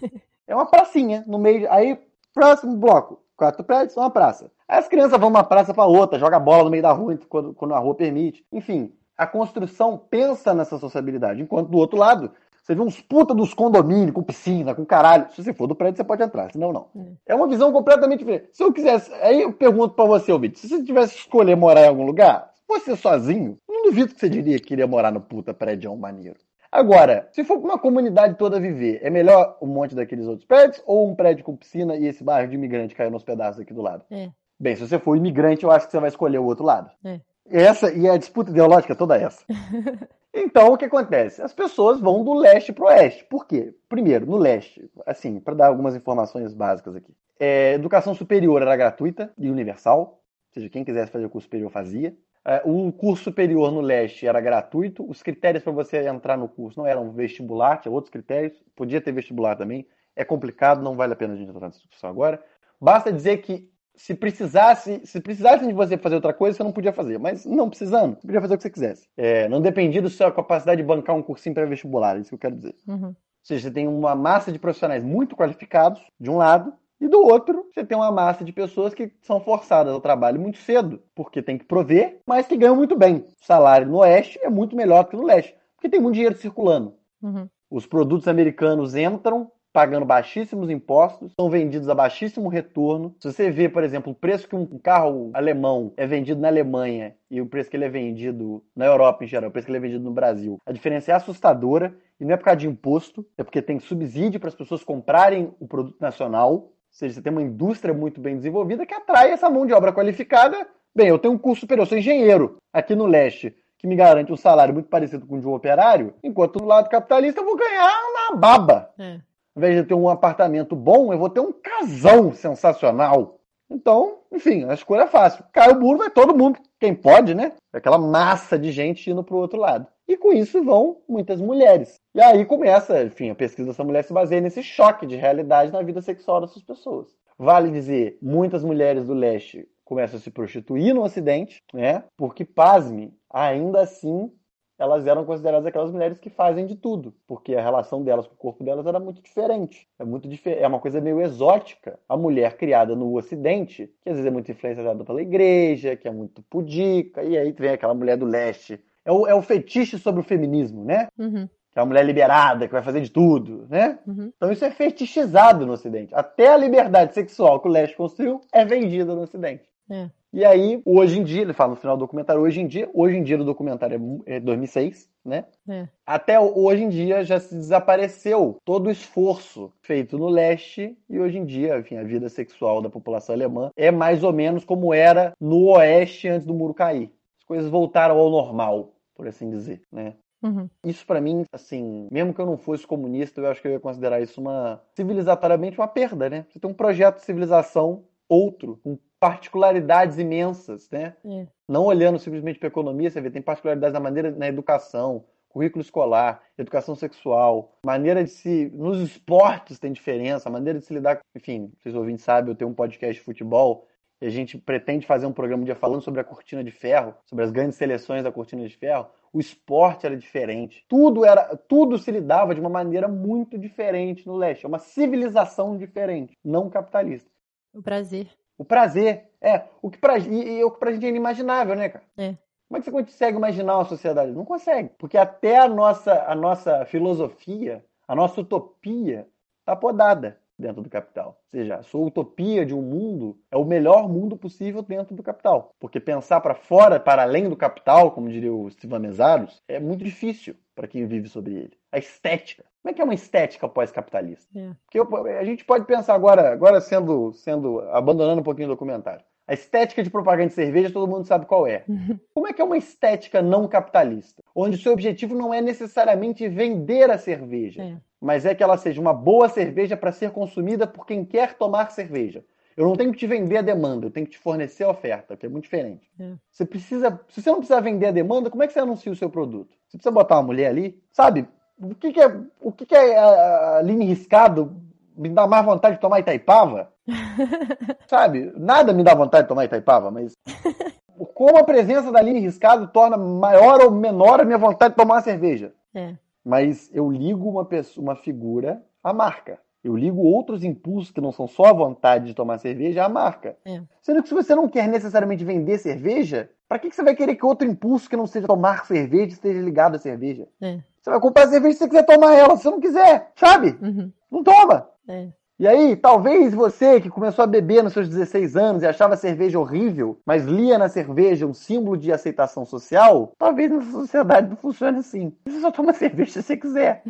É uma pracinha no meio. Aí, próximo bloco, quatro prédios, uma praça. Aí as crianças vão de uma praça para outra, joga bola no meio da rua quando, quando a rua permite. Enfim, a construção pensa nessa sociabilidade, enquanto do outro lado você vê uns puta dos condomínios, com piscina, com caralho. Se você for do prédio, você pode entrar, senão não. É, é uma visão completamente diferente. Se eu quisesse, aí eu pergunto para você, ouvinte, se você tivesse que escolher morar em algum lugar, você sozinho, não duvido que você diria que queria morar no puta prédio maneiro. Agora, se for uma comunidade toda viver, é melhor um monte daqueles outros prédios ou um prédio com piscina e esse bairro de imigrante caiu nos pedaços aqui do lado? É. Bem, se você for imigrante, eu acho que você vai escolher o outro lado. É. Essa e a disputa ideológica é toda essa. Então, o que acontece? As pessoas vão do leste para o oeste. Por quê? Primeiro, no leste, assim, para dar algumas informações básicas aqui. É, educação superior era gratuita e universal, ou seja, quem quisesse fazer o curso superior fazia. É, o curso superior no leste era gratuito, os critérios para você entrar no curso não eram vestibular, tinha outros critérios, podia ter vestibular também. É complicado, não vale a pena a gente entrar nessa discussão agora. Basta dizer que se precisasse, se precisasse de você fazer outra coisa, você não podia fazer. Mas não precisando, você podia fazer o que você quisesse. É, não dependia da sua capacidade de bancar um cursinho pré-vestibular, é isso que eu quero dizer. Uhum. Ou seja, você tem uma massa de profissionais muito qualificados, de um lado, e do outro, você tem uma massa de pessoas que são forçadas ao trabalho muito cedo, porque tem que prover, mas que ganham muito bem. O salário no oeste é muito melhor que no leste, porque tem muito dinheiro circulando. Uhum. Os produtos americanos entram, pagando baixíssimos impostos, são vendidos a baixíssimo retorno. Se você vê, por exemplo, o preço que um carro alemão é vendido na Alemanha e o preço que ele é vendido na Europa em geral, o preço que ele é vendido no Brasil, a diferença é assustadora e não é por causa de imposto, é porque tem subsídio para as pessoas comprarem o produto nacional. Ou seja, você tem uma indústria muito bem desenvolvida que atrai essa mão de obra qualificada. Bem, eu tenho um curso superior, eu sou engenheiro aqui no leste, que me garante um salário muito parecido com o de um operário, enquanto do lado capitalista eu vou ganhar na baba. É. Ao invés de ter um apartamento bom, eu vou ter um casão sensacional. Então, enfim, a escolha é fácil. Cai o muro, vai todo mundo, quem pode, né? Aquela massa de gente indo para o outro lado. E com isso vão muitas mulheres. E aí começa, enfim, a pesquisa dessa mulher se baseia nesse choque de realidade na vida sexual dessas pessoas. Vale dizer, muitas mulheres do leste começam a se prostituir no ocidente, né? Porque, pasme, ainda assim elas eram consideradas aquelas mulheres que fazem de tudo, porque a relação delas com o corpo delas era muito diferente. É muito dif é uma coisa meio exótica. A mulher criada no Ocidente, que às vezes é muito influenciada pela igreja, que é muito pudica, e aí vem aquela mulher do leste. É o, é o fetiche sobre o feminismo, né? Uhum. Que é uma mulher liberada, que vai fazer de tudo, né? Uhum. Então isso é fetichizado no Ocidente. Até a liberdade sexual que o leste construiu é vendida no Ocidente. É. E aí, hoje em dia, ele fala no final do documentário, hoje em dia, hoje em dia o documentário é, é 2006, né? É. Até hoje em dia já se desapareceu todo o esforço feito no leste e hoje em dia, enfim, a vida sexual da população alemã é mais ou menos como era no oeste antes do muro cair. As coisas voltaram ao normal, por assim dizer, né? Uhum. Isso para mim, assim, mesmo que eu não fosse comunista, eu acho que eu ia considerar isso uma civilizatoriamente uma perda, né? Você tem um projeto de civilização outro, com particularidades imensas, né? É. Não olhando simplesmente para a economia, você vê, tem particularidades na maneira, na educação, currículo escolar, educação sexual, maneira de se. Nos esportes tem diferença, a maneira de se lidar. Enfim, vocês ouvintes sabem, eu tenho um podcast de futebol e a gente pretende fazer um programa um dia falando sobre a cortina de ferro, sobre as grandes seleções da cortina de ferro. O esporte era diferente. Tudo era, tudo se lidava de uma maneira muito diferente no leste. É uma civilização diferente, não capitalista. O prazer. O prazer. É, o que pra, e, e o que pra gente é inimaginável, né, cara? É. Como é que você consegue imaginar uma sociedade? Não consegue. Porque até a nossa, a nossa filosofia, a nossa utopia, está podada dentro do capital. Ou seja, a sua utopia de um mundo é o melhor mundo possível dentro do capital. Porque pensar para fora, para além do capital, como diria o Steve Mesaros, é muito difícil para quem vive sobre ele. A estética. Como é que é uma estética pós-capitalista? É. Porque eu- a gente pode pensar agora, agora sendo, sendo abandonando um pouquinho o documentário. A estética de propaganda de cerveja todo mundo sabe qual é. Como é que é uma estética não capitalista? Onde o seu objetivo não é necessariamente vender a cerveja, É. mas é que ela seja uma boa cerveja para ser consumida por quem quer tomar cerveja. Eu não tenho que te vender a demanda, eu tenho que te fornecer a oferta, que é muito diferente. É. Você precisa, se você não precisar vender a demanda, como é que você anuncia o seu produto? Você precisa botar uma mulher ali, sabe? O que, que é, o que, que é a, a Aline Riscado me dá mais vontade de tomar Itaipava? sabe? Nada me dá vontade de tomar Itaipava, mas como a presença da Aline Riscado torna maior ou menor a minha vontade de tomar uma cerveja? É. mas eu ligo uma, pessoa, uma figura à marca. Eu ligo outros impulsos que não são só a vontade de tomar cerveja à marca. É. Sendo que se você não quer necessariamente vender cerveja, para que, que você vai querer que outro impulso que não seja tomar cerveja esteja ligado à cerveja? É. Você vai comprar cerveja se você quiser tomar ela, se você não quiser, sabe? Uhum. Não toma. É. E aí, talvez você que começou a beber nos seus 16 anos e achava a cerveja horrível, mas lia na cerveja um símbolo de aceitação social, talvez na sociedade não funcione assim. Você só toma cerveja se você quiser.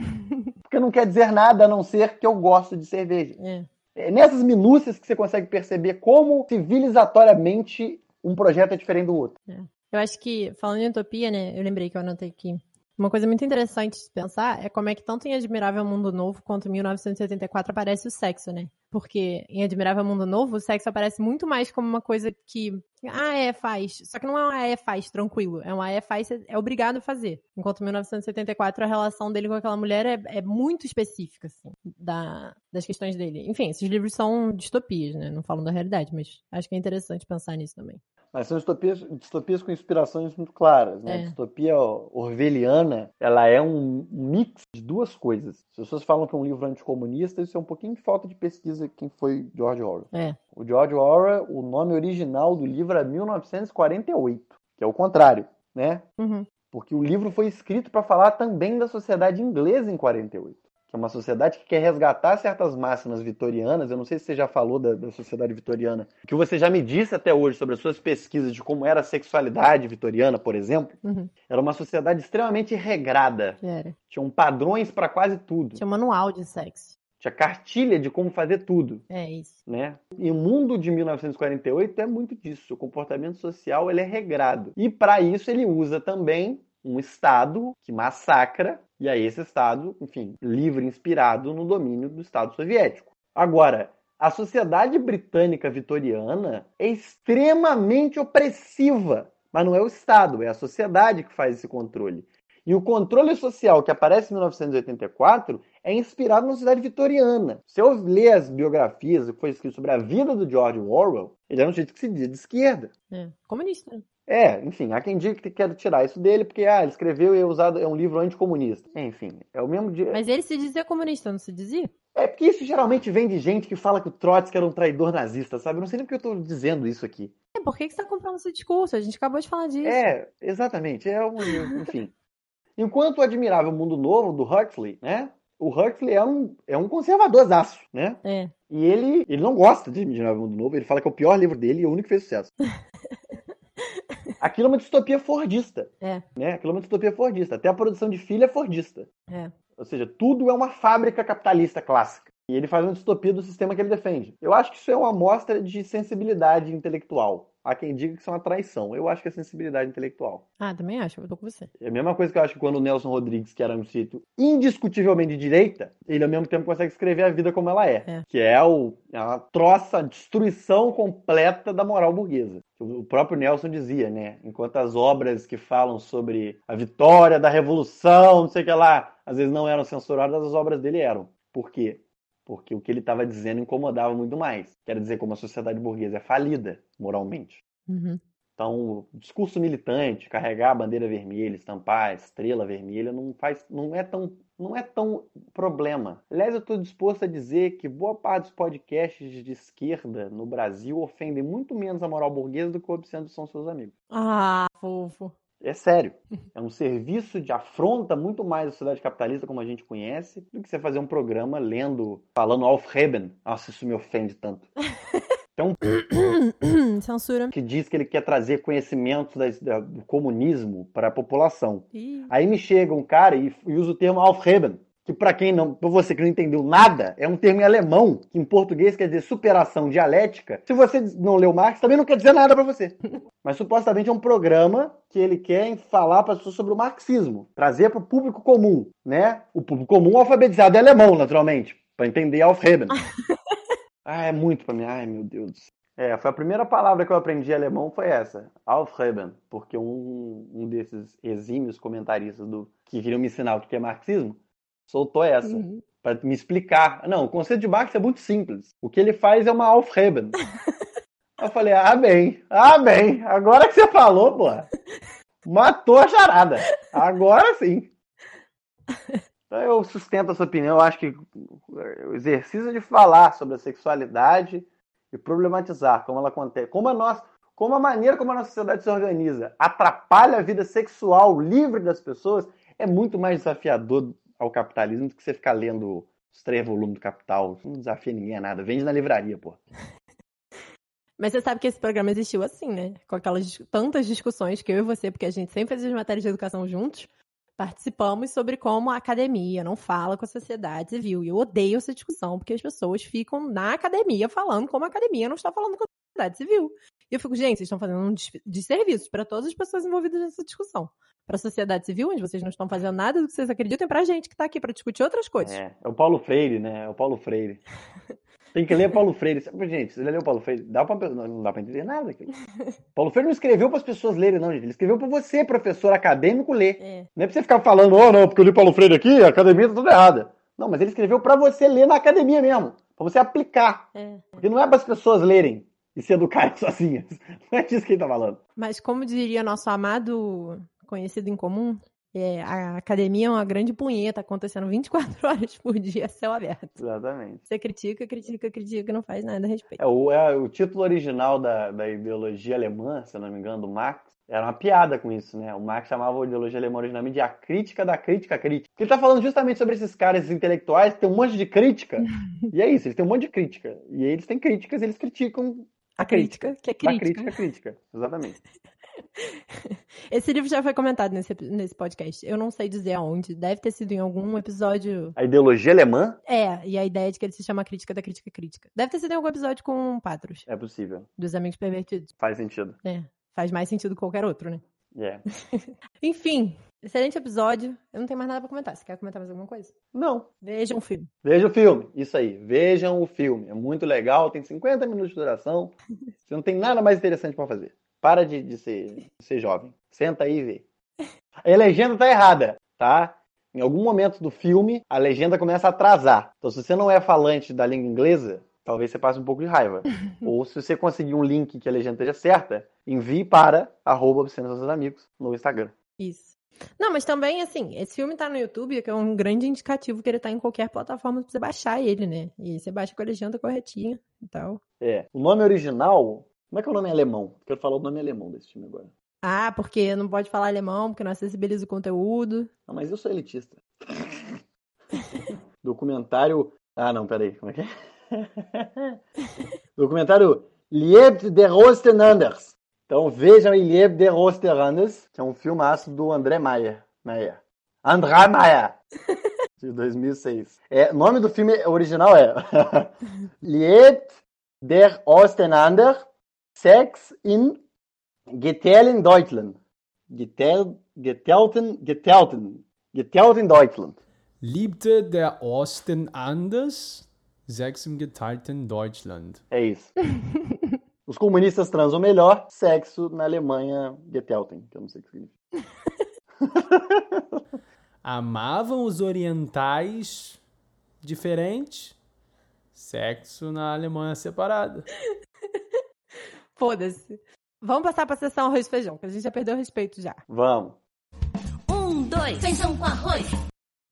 Porque não quer dizer nada a não ser que eu gosto de cerveja. É. É nessas minúcias que você consegue perceber como civilizatoriamente um projeto é diferente do outro. Eu acho que, falando em utopia, né, eu lembrei que eu anotei aqui. Uma coisa muito interessante de pensar é como é que tanto em Admirável Mundo Novo quanto em 1984 aparece o sexo, né? Porque em Admirável Mundo Novo, o sexo aparece muito mais como uma coisa que, ah, é, faz. Só que não é um ah, é, faz, tranquilo. É um ah, é, faz, é obrigado a fazer. Enquanto em 1974, a relação dele com aquela mulher é, é muito específica, assim, da, das questões dele. Enfim, esses livros são distopias, né? Não falam da realidade, mas acho que é interessante pensar nisso também. Mas são distopias, distopias com inspirações muito claras. Né? É. A distopia orwelliana ela é um mix de duas coisas. As pessoas falam que é um livro anticomunista, isso é um pouquinho de falta de pesquisa quem foi George Orwell. É. O George Orwell, o nome original do livro é 1948, que é o contrário, né? Uhum. Porque o livro foi escrito para falar também da sociedade inglesa em 48 que é uma sociedade que quer resgatar certas máximas vitorianas. Eu não sei se você já falou da, da, sociedade vitoriana, que você já me disse até hoje sobre as suas pesquisas de como era a sexualidade vitoriana, por exemplo. Uhum. Era uma sociedade extremamente regrada. Era. Tinham padrões para quase tudo. Tinha manual de sexo. Tinha cartilha de como fazer tudo. É isso. Né? E o mundo de 1948 é muito disso. O comportamento social ele é regrado. E para isso ele usa também um Estado que massacra, e aí esse Estado, enfim, livre, inspirado no domínio do Estado soviético. Agora, a sociedade britânica vitoriana é extremamente opressiva, mas não é o Estado, é a sociedade que faz esse controle. E o controle social que aparece em 1984 é inspirado na sociedade vitoriana. Se eu ler as biografias que foi escrito sobre a vida do George Orwell, ele era um jeito que se dizia de esquerda. É, comunista. É, enfim, há quem diga que quer tirar isso dele porque ah, ele escreveu e é usado é um livro anticomunista. Enfim, é o mesmo dia. Mas ele se dizia comunista, não se dizia? É porque isso geralmente vem de gente que fala que o Trotsky era um traidor nazista, sabe? Eu não sei nem porque eu tô dizendo isso aqui. É, por que, que você tá comprando esse discurso? A gente acabou de falar disso. É, exatamente. É um, enfim. Enquanto o Admirável Mundo Novo, do Huxley, né? O Huxley é um, é um conservadorzaço, né? É. E ele, ele não gosta de Admirável Mundo Novo, ele fala que é o pior livro dele e o único que fez sucesso. Aquilo é uma distopia fordista. É. Né? Aquilo é uma distopia fordista. Até a produção de filho é fordista. É. Ou seja, tudo é uma fábrica capitalista clássica. E ele faz uma distopia do sistema que ele defende. Eu acho que isso é uma amostra de sensibilidade intelectual. Há quem diga que isso é uma traição. Eu acho que é sensibilidade intelectual. Ah, também acho. Eu tô com você. É a mesma coisa que eu acho que quando o Nelson Rodrigues, que era um sítio indiscutivelmente de direita, ele ao mesmo tempo consegue escrever a vida como ela é. É. Que é o, a troça, a destruição completa da moral burguesa. O próprio Nelson dizia, né? Enquanto as obras que falam sobre a vitória da revolução, não sei o que lá, às vezes não eram censuradas, as obras dele eram. Por quê? Porque o que ele estava dizendo incomodava muito mais. Quer dizer, como a sociedade burguesa é falida moralmente. Uhum. Então, discurso militante, carregar a bandeira vermelha, estampar a estrela vermelha, não faz, não é tão, não é tão problema. Aliás, eu estou disposto a dizer que boa parte dos podcasts de esquerda no Brasil ofendem muito menos a moral burguesa do que o Obsceno são seus amigos. Ah, fofo. É sério. É um serviço de afronta muito mais a sociedade capitalista como a gente conhece do que você fazer um programa lendo, falando Alf Reben. Nossa, isso me ofende tanto. Então, Censura. que diz que ele quer trazer conhecimento da- do comunismo para a população. Ih, Aí me chega um cara e, e usa o termo Aufheben, que para quem não, para você que não entendeu nada, é um termo em alemão, que em português quer dizer superação dialética. Se você não leu Marx, também não quer dizer nada para você. Mas supostamente é um programa que ele quer falar para as pessoas sobre o marxismo, trazer para o público comum, né? O público comum alfabetizado é alemão, naturalmente, para entender Aufheben. ah, é muito para mim. Ai, meu Deus. do céu. É, foi a primeira palavra que eu aprendi em alemão foi essa, Aufheben, porque um, um desses exímios comentaristas do que queriam me ensinar o que é marxismo soltou essa Uhum. para me explicar. Não, o conceito de Marx é muito simples. O que ele faz é uma Aufheben. eu falei, ah, bem, ah, bem, agora que você falou, pô, matou a charada. Agora sim. Então eu sustento essa opinião. Eu acho que o exercício de falar sobre a sexualidade e problematizar como ela acontece, como a nossa, como a maneira como a nossa sociedade se organiza atrapalha a vida sexual livre das pessoas, é muito mais desafiador ao capitalismo do que você ficar lendo os três volumes do Capital. Isso não desafia ninguém a nada. Vende na livraria, pô. Mas você sabe que esse programa existiu assim, né? Com aquelas tantas discussões que eu e você, porque a gente sempre fez as matérias de educação juntos, participamos sobre como a academia não fala com a sociedade civil. E eu odeio essa discussão, porque as pessoas ficam na academia falando como a academia não está falando com a sociedade civil. E eu fico, gente, vocês estão fazendo um desserviço para todas as pessoas envolvidas nessa discussão. Para a sociedade civil, onde vocês não estão fazendo nada do que vocês acreditam, e para a gente que está aqui para discutir outras coisas. É, é o Paulo Freire, né? É o Paulo Freire. Tem que ler Paulo Freire. Gente, você leu Paulo Freire? Dá pra, não dá pra entender nada aqui. Paulo Freire não escreveu para as pessoas lerem, não, gente. Ele escreveu para você, professor acadêmico, ler. É. Não é pra você ficar falando, oh, não, porque eu li Paulo Freire aqui, a academia tá tudo errada. Não, mas ele escreveu para você ler na academia mesmo. para você aplicar. É. Porque não é para as pessoas lerem e se educarem sozinhas. Não é disso que ele tá falando. Mas como diria nosso amado conhecido em comum, é, a academia é uma grande punheta acontecendo 24 horas por dia, céu aberto. Exatamente. Você critica, critica, critica, não faz nada a respeito. É, o, é, o título original da, da ideologia alemã, se eu não me engano, do Marx, era uma piada com isso, né? O Marx chamava a ideologia alemã originalmente de a crítica da crítica crítica. Ele tá falando justamente sobre esses caras esses intelectuais que tem um monte de crítica. e é isso, eles têm um monte de crítica. E eles têm críticas, eles criticam a crítica, que é crítica. A crítica, crítica. Exatamente. Esse livro já foi comentado nesse, nesse podcast. Eu não sei dizer aonde. Deve ter sido em algum episódio. A ideologia alemã? É, e a ideia de que ele se chama Crítica da Crítica Crítica. Deve ter sido em algum episódio com Patros. É possível. Dos Amigos Pervertidos. Faz sentido. É. Faz mais sentido que qualquer outro, né? É. Yeah. Enfim, excelente episódio. Eu não tenho mais nada pra comentar. Você quer comentar mais alguma coisa? Não. Vejam o filme. Vejam o filme. Isso aí. Vejam o filme. É muito legal. Tem 50 minutos de duração. Você não tem nada mais interessante para fazer. Para de, de, ser, de ser jovem. Senta aí e vê. A legenda tá errada, tá? Em algum momento do filme, a legenda começa a atrasar. Então, se você não é falante da língua inglesa, talvez você passe um pouco de raiva. Ou se você conseguir um link que a legenda esteja certa, envie para arroba seus amigos no Instagram. Isso. Não, mas também, assim, esse filme tá no YouTube, que é um grande indicativo que ele tá em qualquer plataforma pra você baixar ele, né? E você baixa com a legenda corretinha e tal. É. O nome original como é que é o nome alemão? Quero falar o nome alemão desse filme agora. Ah, porque não pode falar alemão, porque não acessibiliza o conteúdo. Não, mas eu sou elitista. Documentário. Ah, não, peraí. Como é que é? Documentário Lieb der Rostenanders. Então vejam Lieb der Rostenanders, que é um filmaço do André Maia. Maia. André Maia. De 2006. É, o nome do filme original é Lieb der Ostenanders Sex in Getellen Deutschland. Getel, getelten, getelten, getelten Deutschland. Liebte der Osten anders? Sex im geteilten Deutschland. É isso. Os comunistas transam melhor, sexo na Alemanha getelten, que eu não sei o que significa. Amavam os orientais diferente, sexo na Alemanha separada. Foda-se. Vamos passar pra sessão arroz e feijão, que a gente já perdeu o respeito já. Vamos. Um, dois, feijão com arroz.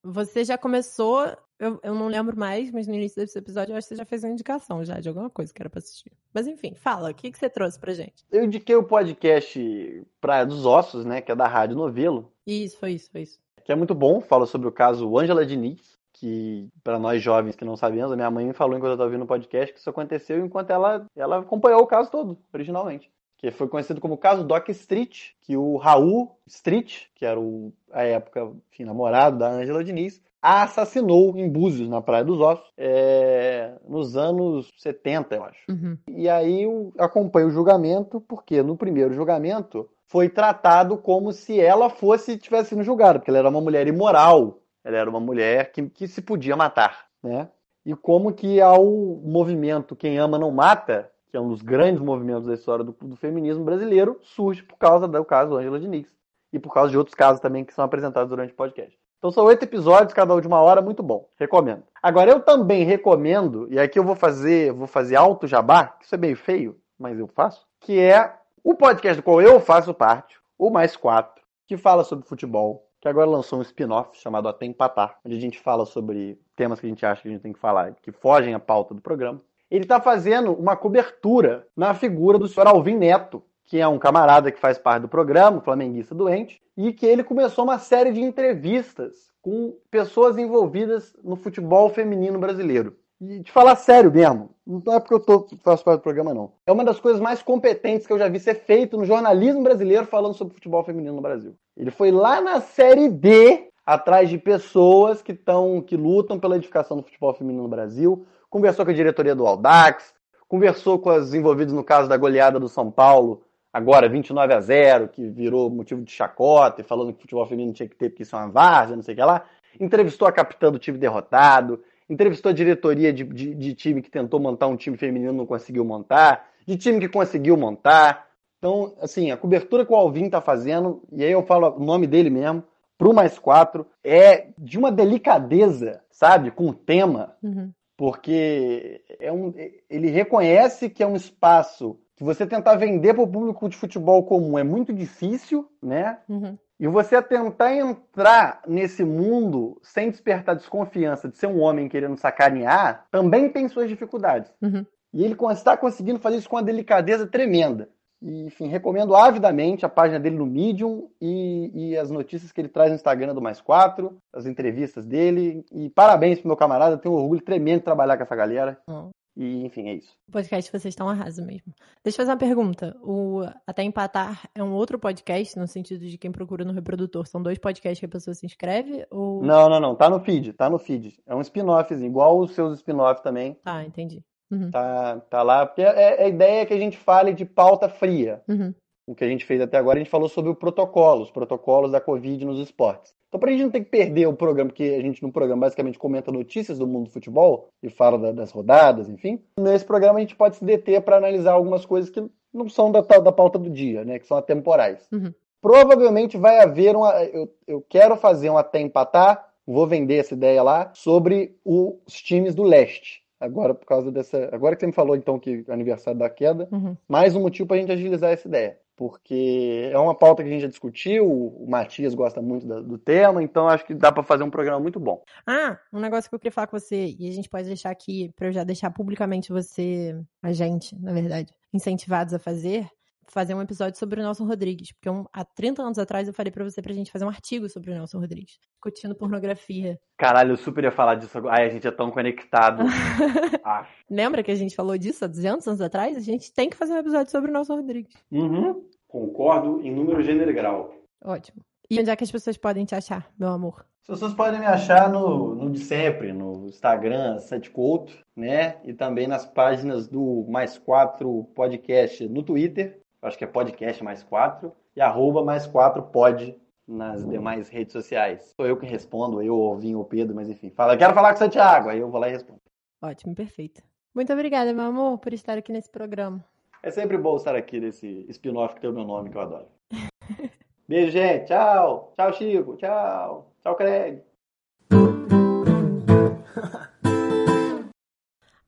Você já começou, eu, eu não lembro mais, mas no início desse episódio eu acho que você já fez uma indicação já de alguma coisa que era pra assistir. Mas enfim, fala, o que, que você trouxe pra gente? Eu indiquei o podcast Praia dos Ossos, né, que é da Rádio Novelo. Isso, foi isso, foi isso. Que é muito bom, fala sobre o caso Ângela Diniz, que para nós jovens que não sabemos, a minha mãe me falou enquanto eu estava ouvindo o podcast que isso aconteceu enquanto ela, ela acompanhou o caso todo, originalmente. Que foi conhecido como o caso Doc Street, que o Raul Street, que era o, a época, enfim, namorado da Angela Diniz, a assassinou em Búzios, na Praia dos Ossos, é, nos anos 70, eu acho. Uhum. E aí eu acompanho o julgamento, porque no primeiro julgamento foi tratado como se ela fosse tivesse sido julgada, porque ela era uma mulher imoral, ela era uma mulher que, que se podia matar, né? E como que ao movimento Quem Ama Não Mata, que é um dos grandes movimentos da história do, do feminismo brasileiro, surge por causa do caso Angela Diniz. E por causa de outros casos também que são apresentados durante o podcast. Então são oito episódios, cada um de uma hora, muito bom. Recomendo. Agora eu também recomendo, e aqui eu vou fazer, vou fazer alto jabá, isso é meio feio, mas eu faço, que é o podcast do qual eu faço parte, o Mais Quatro, que fala sobre futebol, que agora lançou um spin-off chamado Até Empatar, onde a gente fala sobre temas que a gente acha que a gente tem que falar, que fogem à pauta do programa. Ele está fazendo uma cobertura na figura do senhor Alvin Neto, que é um camarada que faz parte do programa, flamenguista doente, e que ele começou uma série de entrevistas com pessoas envolvidas no futebol feminino brasileiro. E de falar sério mesmo, não é porque eu tô, faço parte do programa, não. É uma das coisas mais competentes que eu já vi ser feito no jornalismo brasileiro falando sobre futebol feminino no Brasil. Ele foi lá na série D, atrás de pessoas que estão, que lutam pela edificação do futebol feminino no Brasil, conversou com a diretoria do Aldax, conversou com as envolvidas no caso da goleada do São Paulo, agora 29 a 0, que virou motivo de chacota, falando que o futebol feminino tinha que ter porque isso é uma várzea, não sei o que lá. Entrevistou a capitã do time derrotado, entrevistou a diretoria de, de, de, time que tentou montar um time feminino não conseguiu montar, de time que conseguiu montar. Então, assim, a cobertura que o Alvin tá fazendo, e aí eu falo o nome dele mesmo, pro mais quatro, é de uma delicadeza, sabe, com o tema, Uhum. porque é um, ele reconhece que é um espaço que você tentar vender para o público de futebol comum é muito difícil, né? Uhum. E você tentar entrar nesse mundo sem despertar desconfiança de ser um homem querendo sacanear, também tem suas dificuldades. Uhum. E ele está conseguindo fazer isso com uma delicadeza tremenda. E, enfim, recomendo avidamente a página dele no Medium e, e, as notícias que ele traz no Instagram do Mais Quatro, as entrevistas dele. E parabéns pro meu camarada, tenho um orgulho tremendo de trabalhar com essa galera. Oh. E, enfim, é isso. O podcast vocês estão arrasa mesmo. Deixa eu fazer uma pergunta. O Até Empatar é um outro podcast, no sentido de quem procura no reprodutor. São dois podcasts que a pessoa se inscreve? Ou... Não, não, não. Tá no feed, tá no feed. É um spin-offzinho, igual os seus spin-off também. Ah, entendi. Uhum. Tá, tá lá, porque é, a ideia é que a gente fale de pauta fria. Uhum. O que a gente fez até agora, a gente falou sobre o protocolo, os protocolos da Covid nos esportes. Então, pra gente não ter que perder o programa, porque a gente no programa basicamente comenta notícias do mundo do futebol e fala da, das rodadas, enfim. Nesse programa a gente pode se deter para analisar algumas coisas que não são da, da pauta do dia, né? Que são atemporais. Uhum. Provavelmente vai haver uma. Eu, eu quero fazer um até empatar, vou vender essa ideia lá, sobre os times do leste. Agora, por causa dessa. Agora que você me falou, então, que é aniversário da queda, uhum. mais um motivo para a gente agilizar essa ideia. Porque é uma pauta que a gente já discutiu, o Matias gosta muito do, tema, então acho que dá para fazer um programa muito bom. Ah, um negócio que eu queria falar com você, e a gente pode deixar aqui, para eu já deixar publicamente você, a gente, na verdade, incentivados a fazer, fazer um episódio sobre o Nelson Rodrigues. Porque um, há 30 anos atrás eu falei pra você pra gente fazer um artigo sobre o Nelson Rodrigues, discutindo pornografia. Caralho, eu super ia falar disso agora. Ai, a gente é tão conectado. ah. Lembra que a gente falou disso há 200 anos atrás? A gente tem que fazer um episódio sobre o Nelson Rodrigues. Uhum. Concordo em número, gênero e grau. Ótimo. E onde é que as pessoas podem te achar, meu amor? As pessoas podem me achar no, no de sempre, no Instagram, Sete Couto, né? E também nas páginas do Mais Quatro Podcast no Twitter, acho que é podcast mais quatro, e arroba mais quatro pod nas demais redes sociais. Sou eu que respondo, eu, o Vinho, o Pedro, mas enfim. Fala, quero falar com o Santiago, aí eu vou lá e respondo. Ótimo, perfeito. Muito obrigada, meu amor, por estar aqui nesse programa. É sempre bom estar aqui nesse spin-off que tem o meu nome, que eu adoro. Beijo, gente. Tchau. Tchau, Chico. Tchau. Tchau, Craig.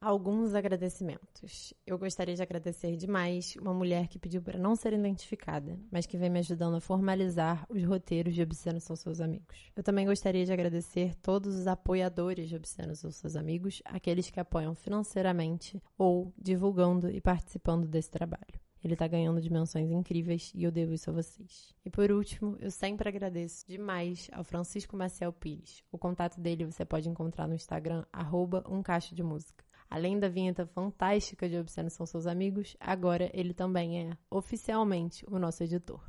Alguns agradecimentos. Eu gostaria de agradecer demais uma mulher que pediu para não ser identificada, mas que vem me ajudando a formalizar os roteiros de Obscenos São Seus Amigos. Eu também gostaria de agradecer todos os apoiadores de Obscenos São Seus Amigos, aqueles que apoiam financeiramente ou divulgando e participando desse trabalho. Ele tá ganhando dimensões incríveis e eu devo isso a vocês. E por último, eu sempre agradeço demais ao Francisco Maciel Pires. O contato dele você pode encontrar no Instagram, arroba um caixa de música. Além da vinheta fantástica de Obscenos São Seus Amigos, agora ele também é, oficialmente, o nosso editor.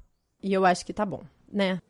E eu acho que tá bom, né?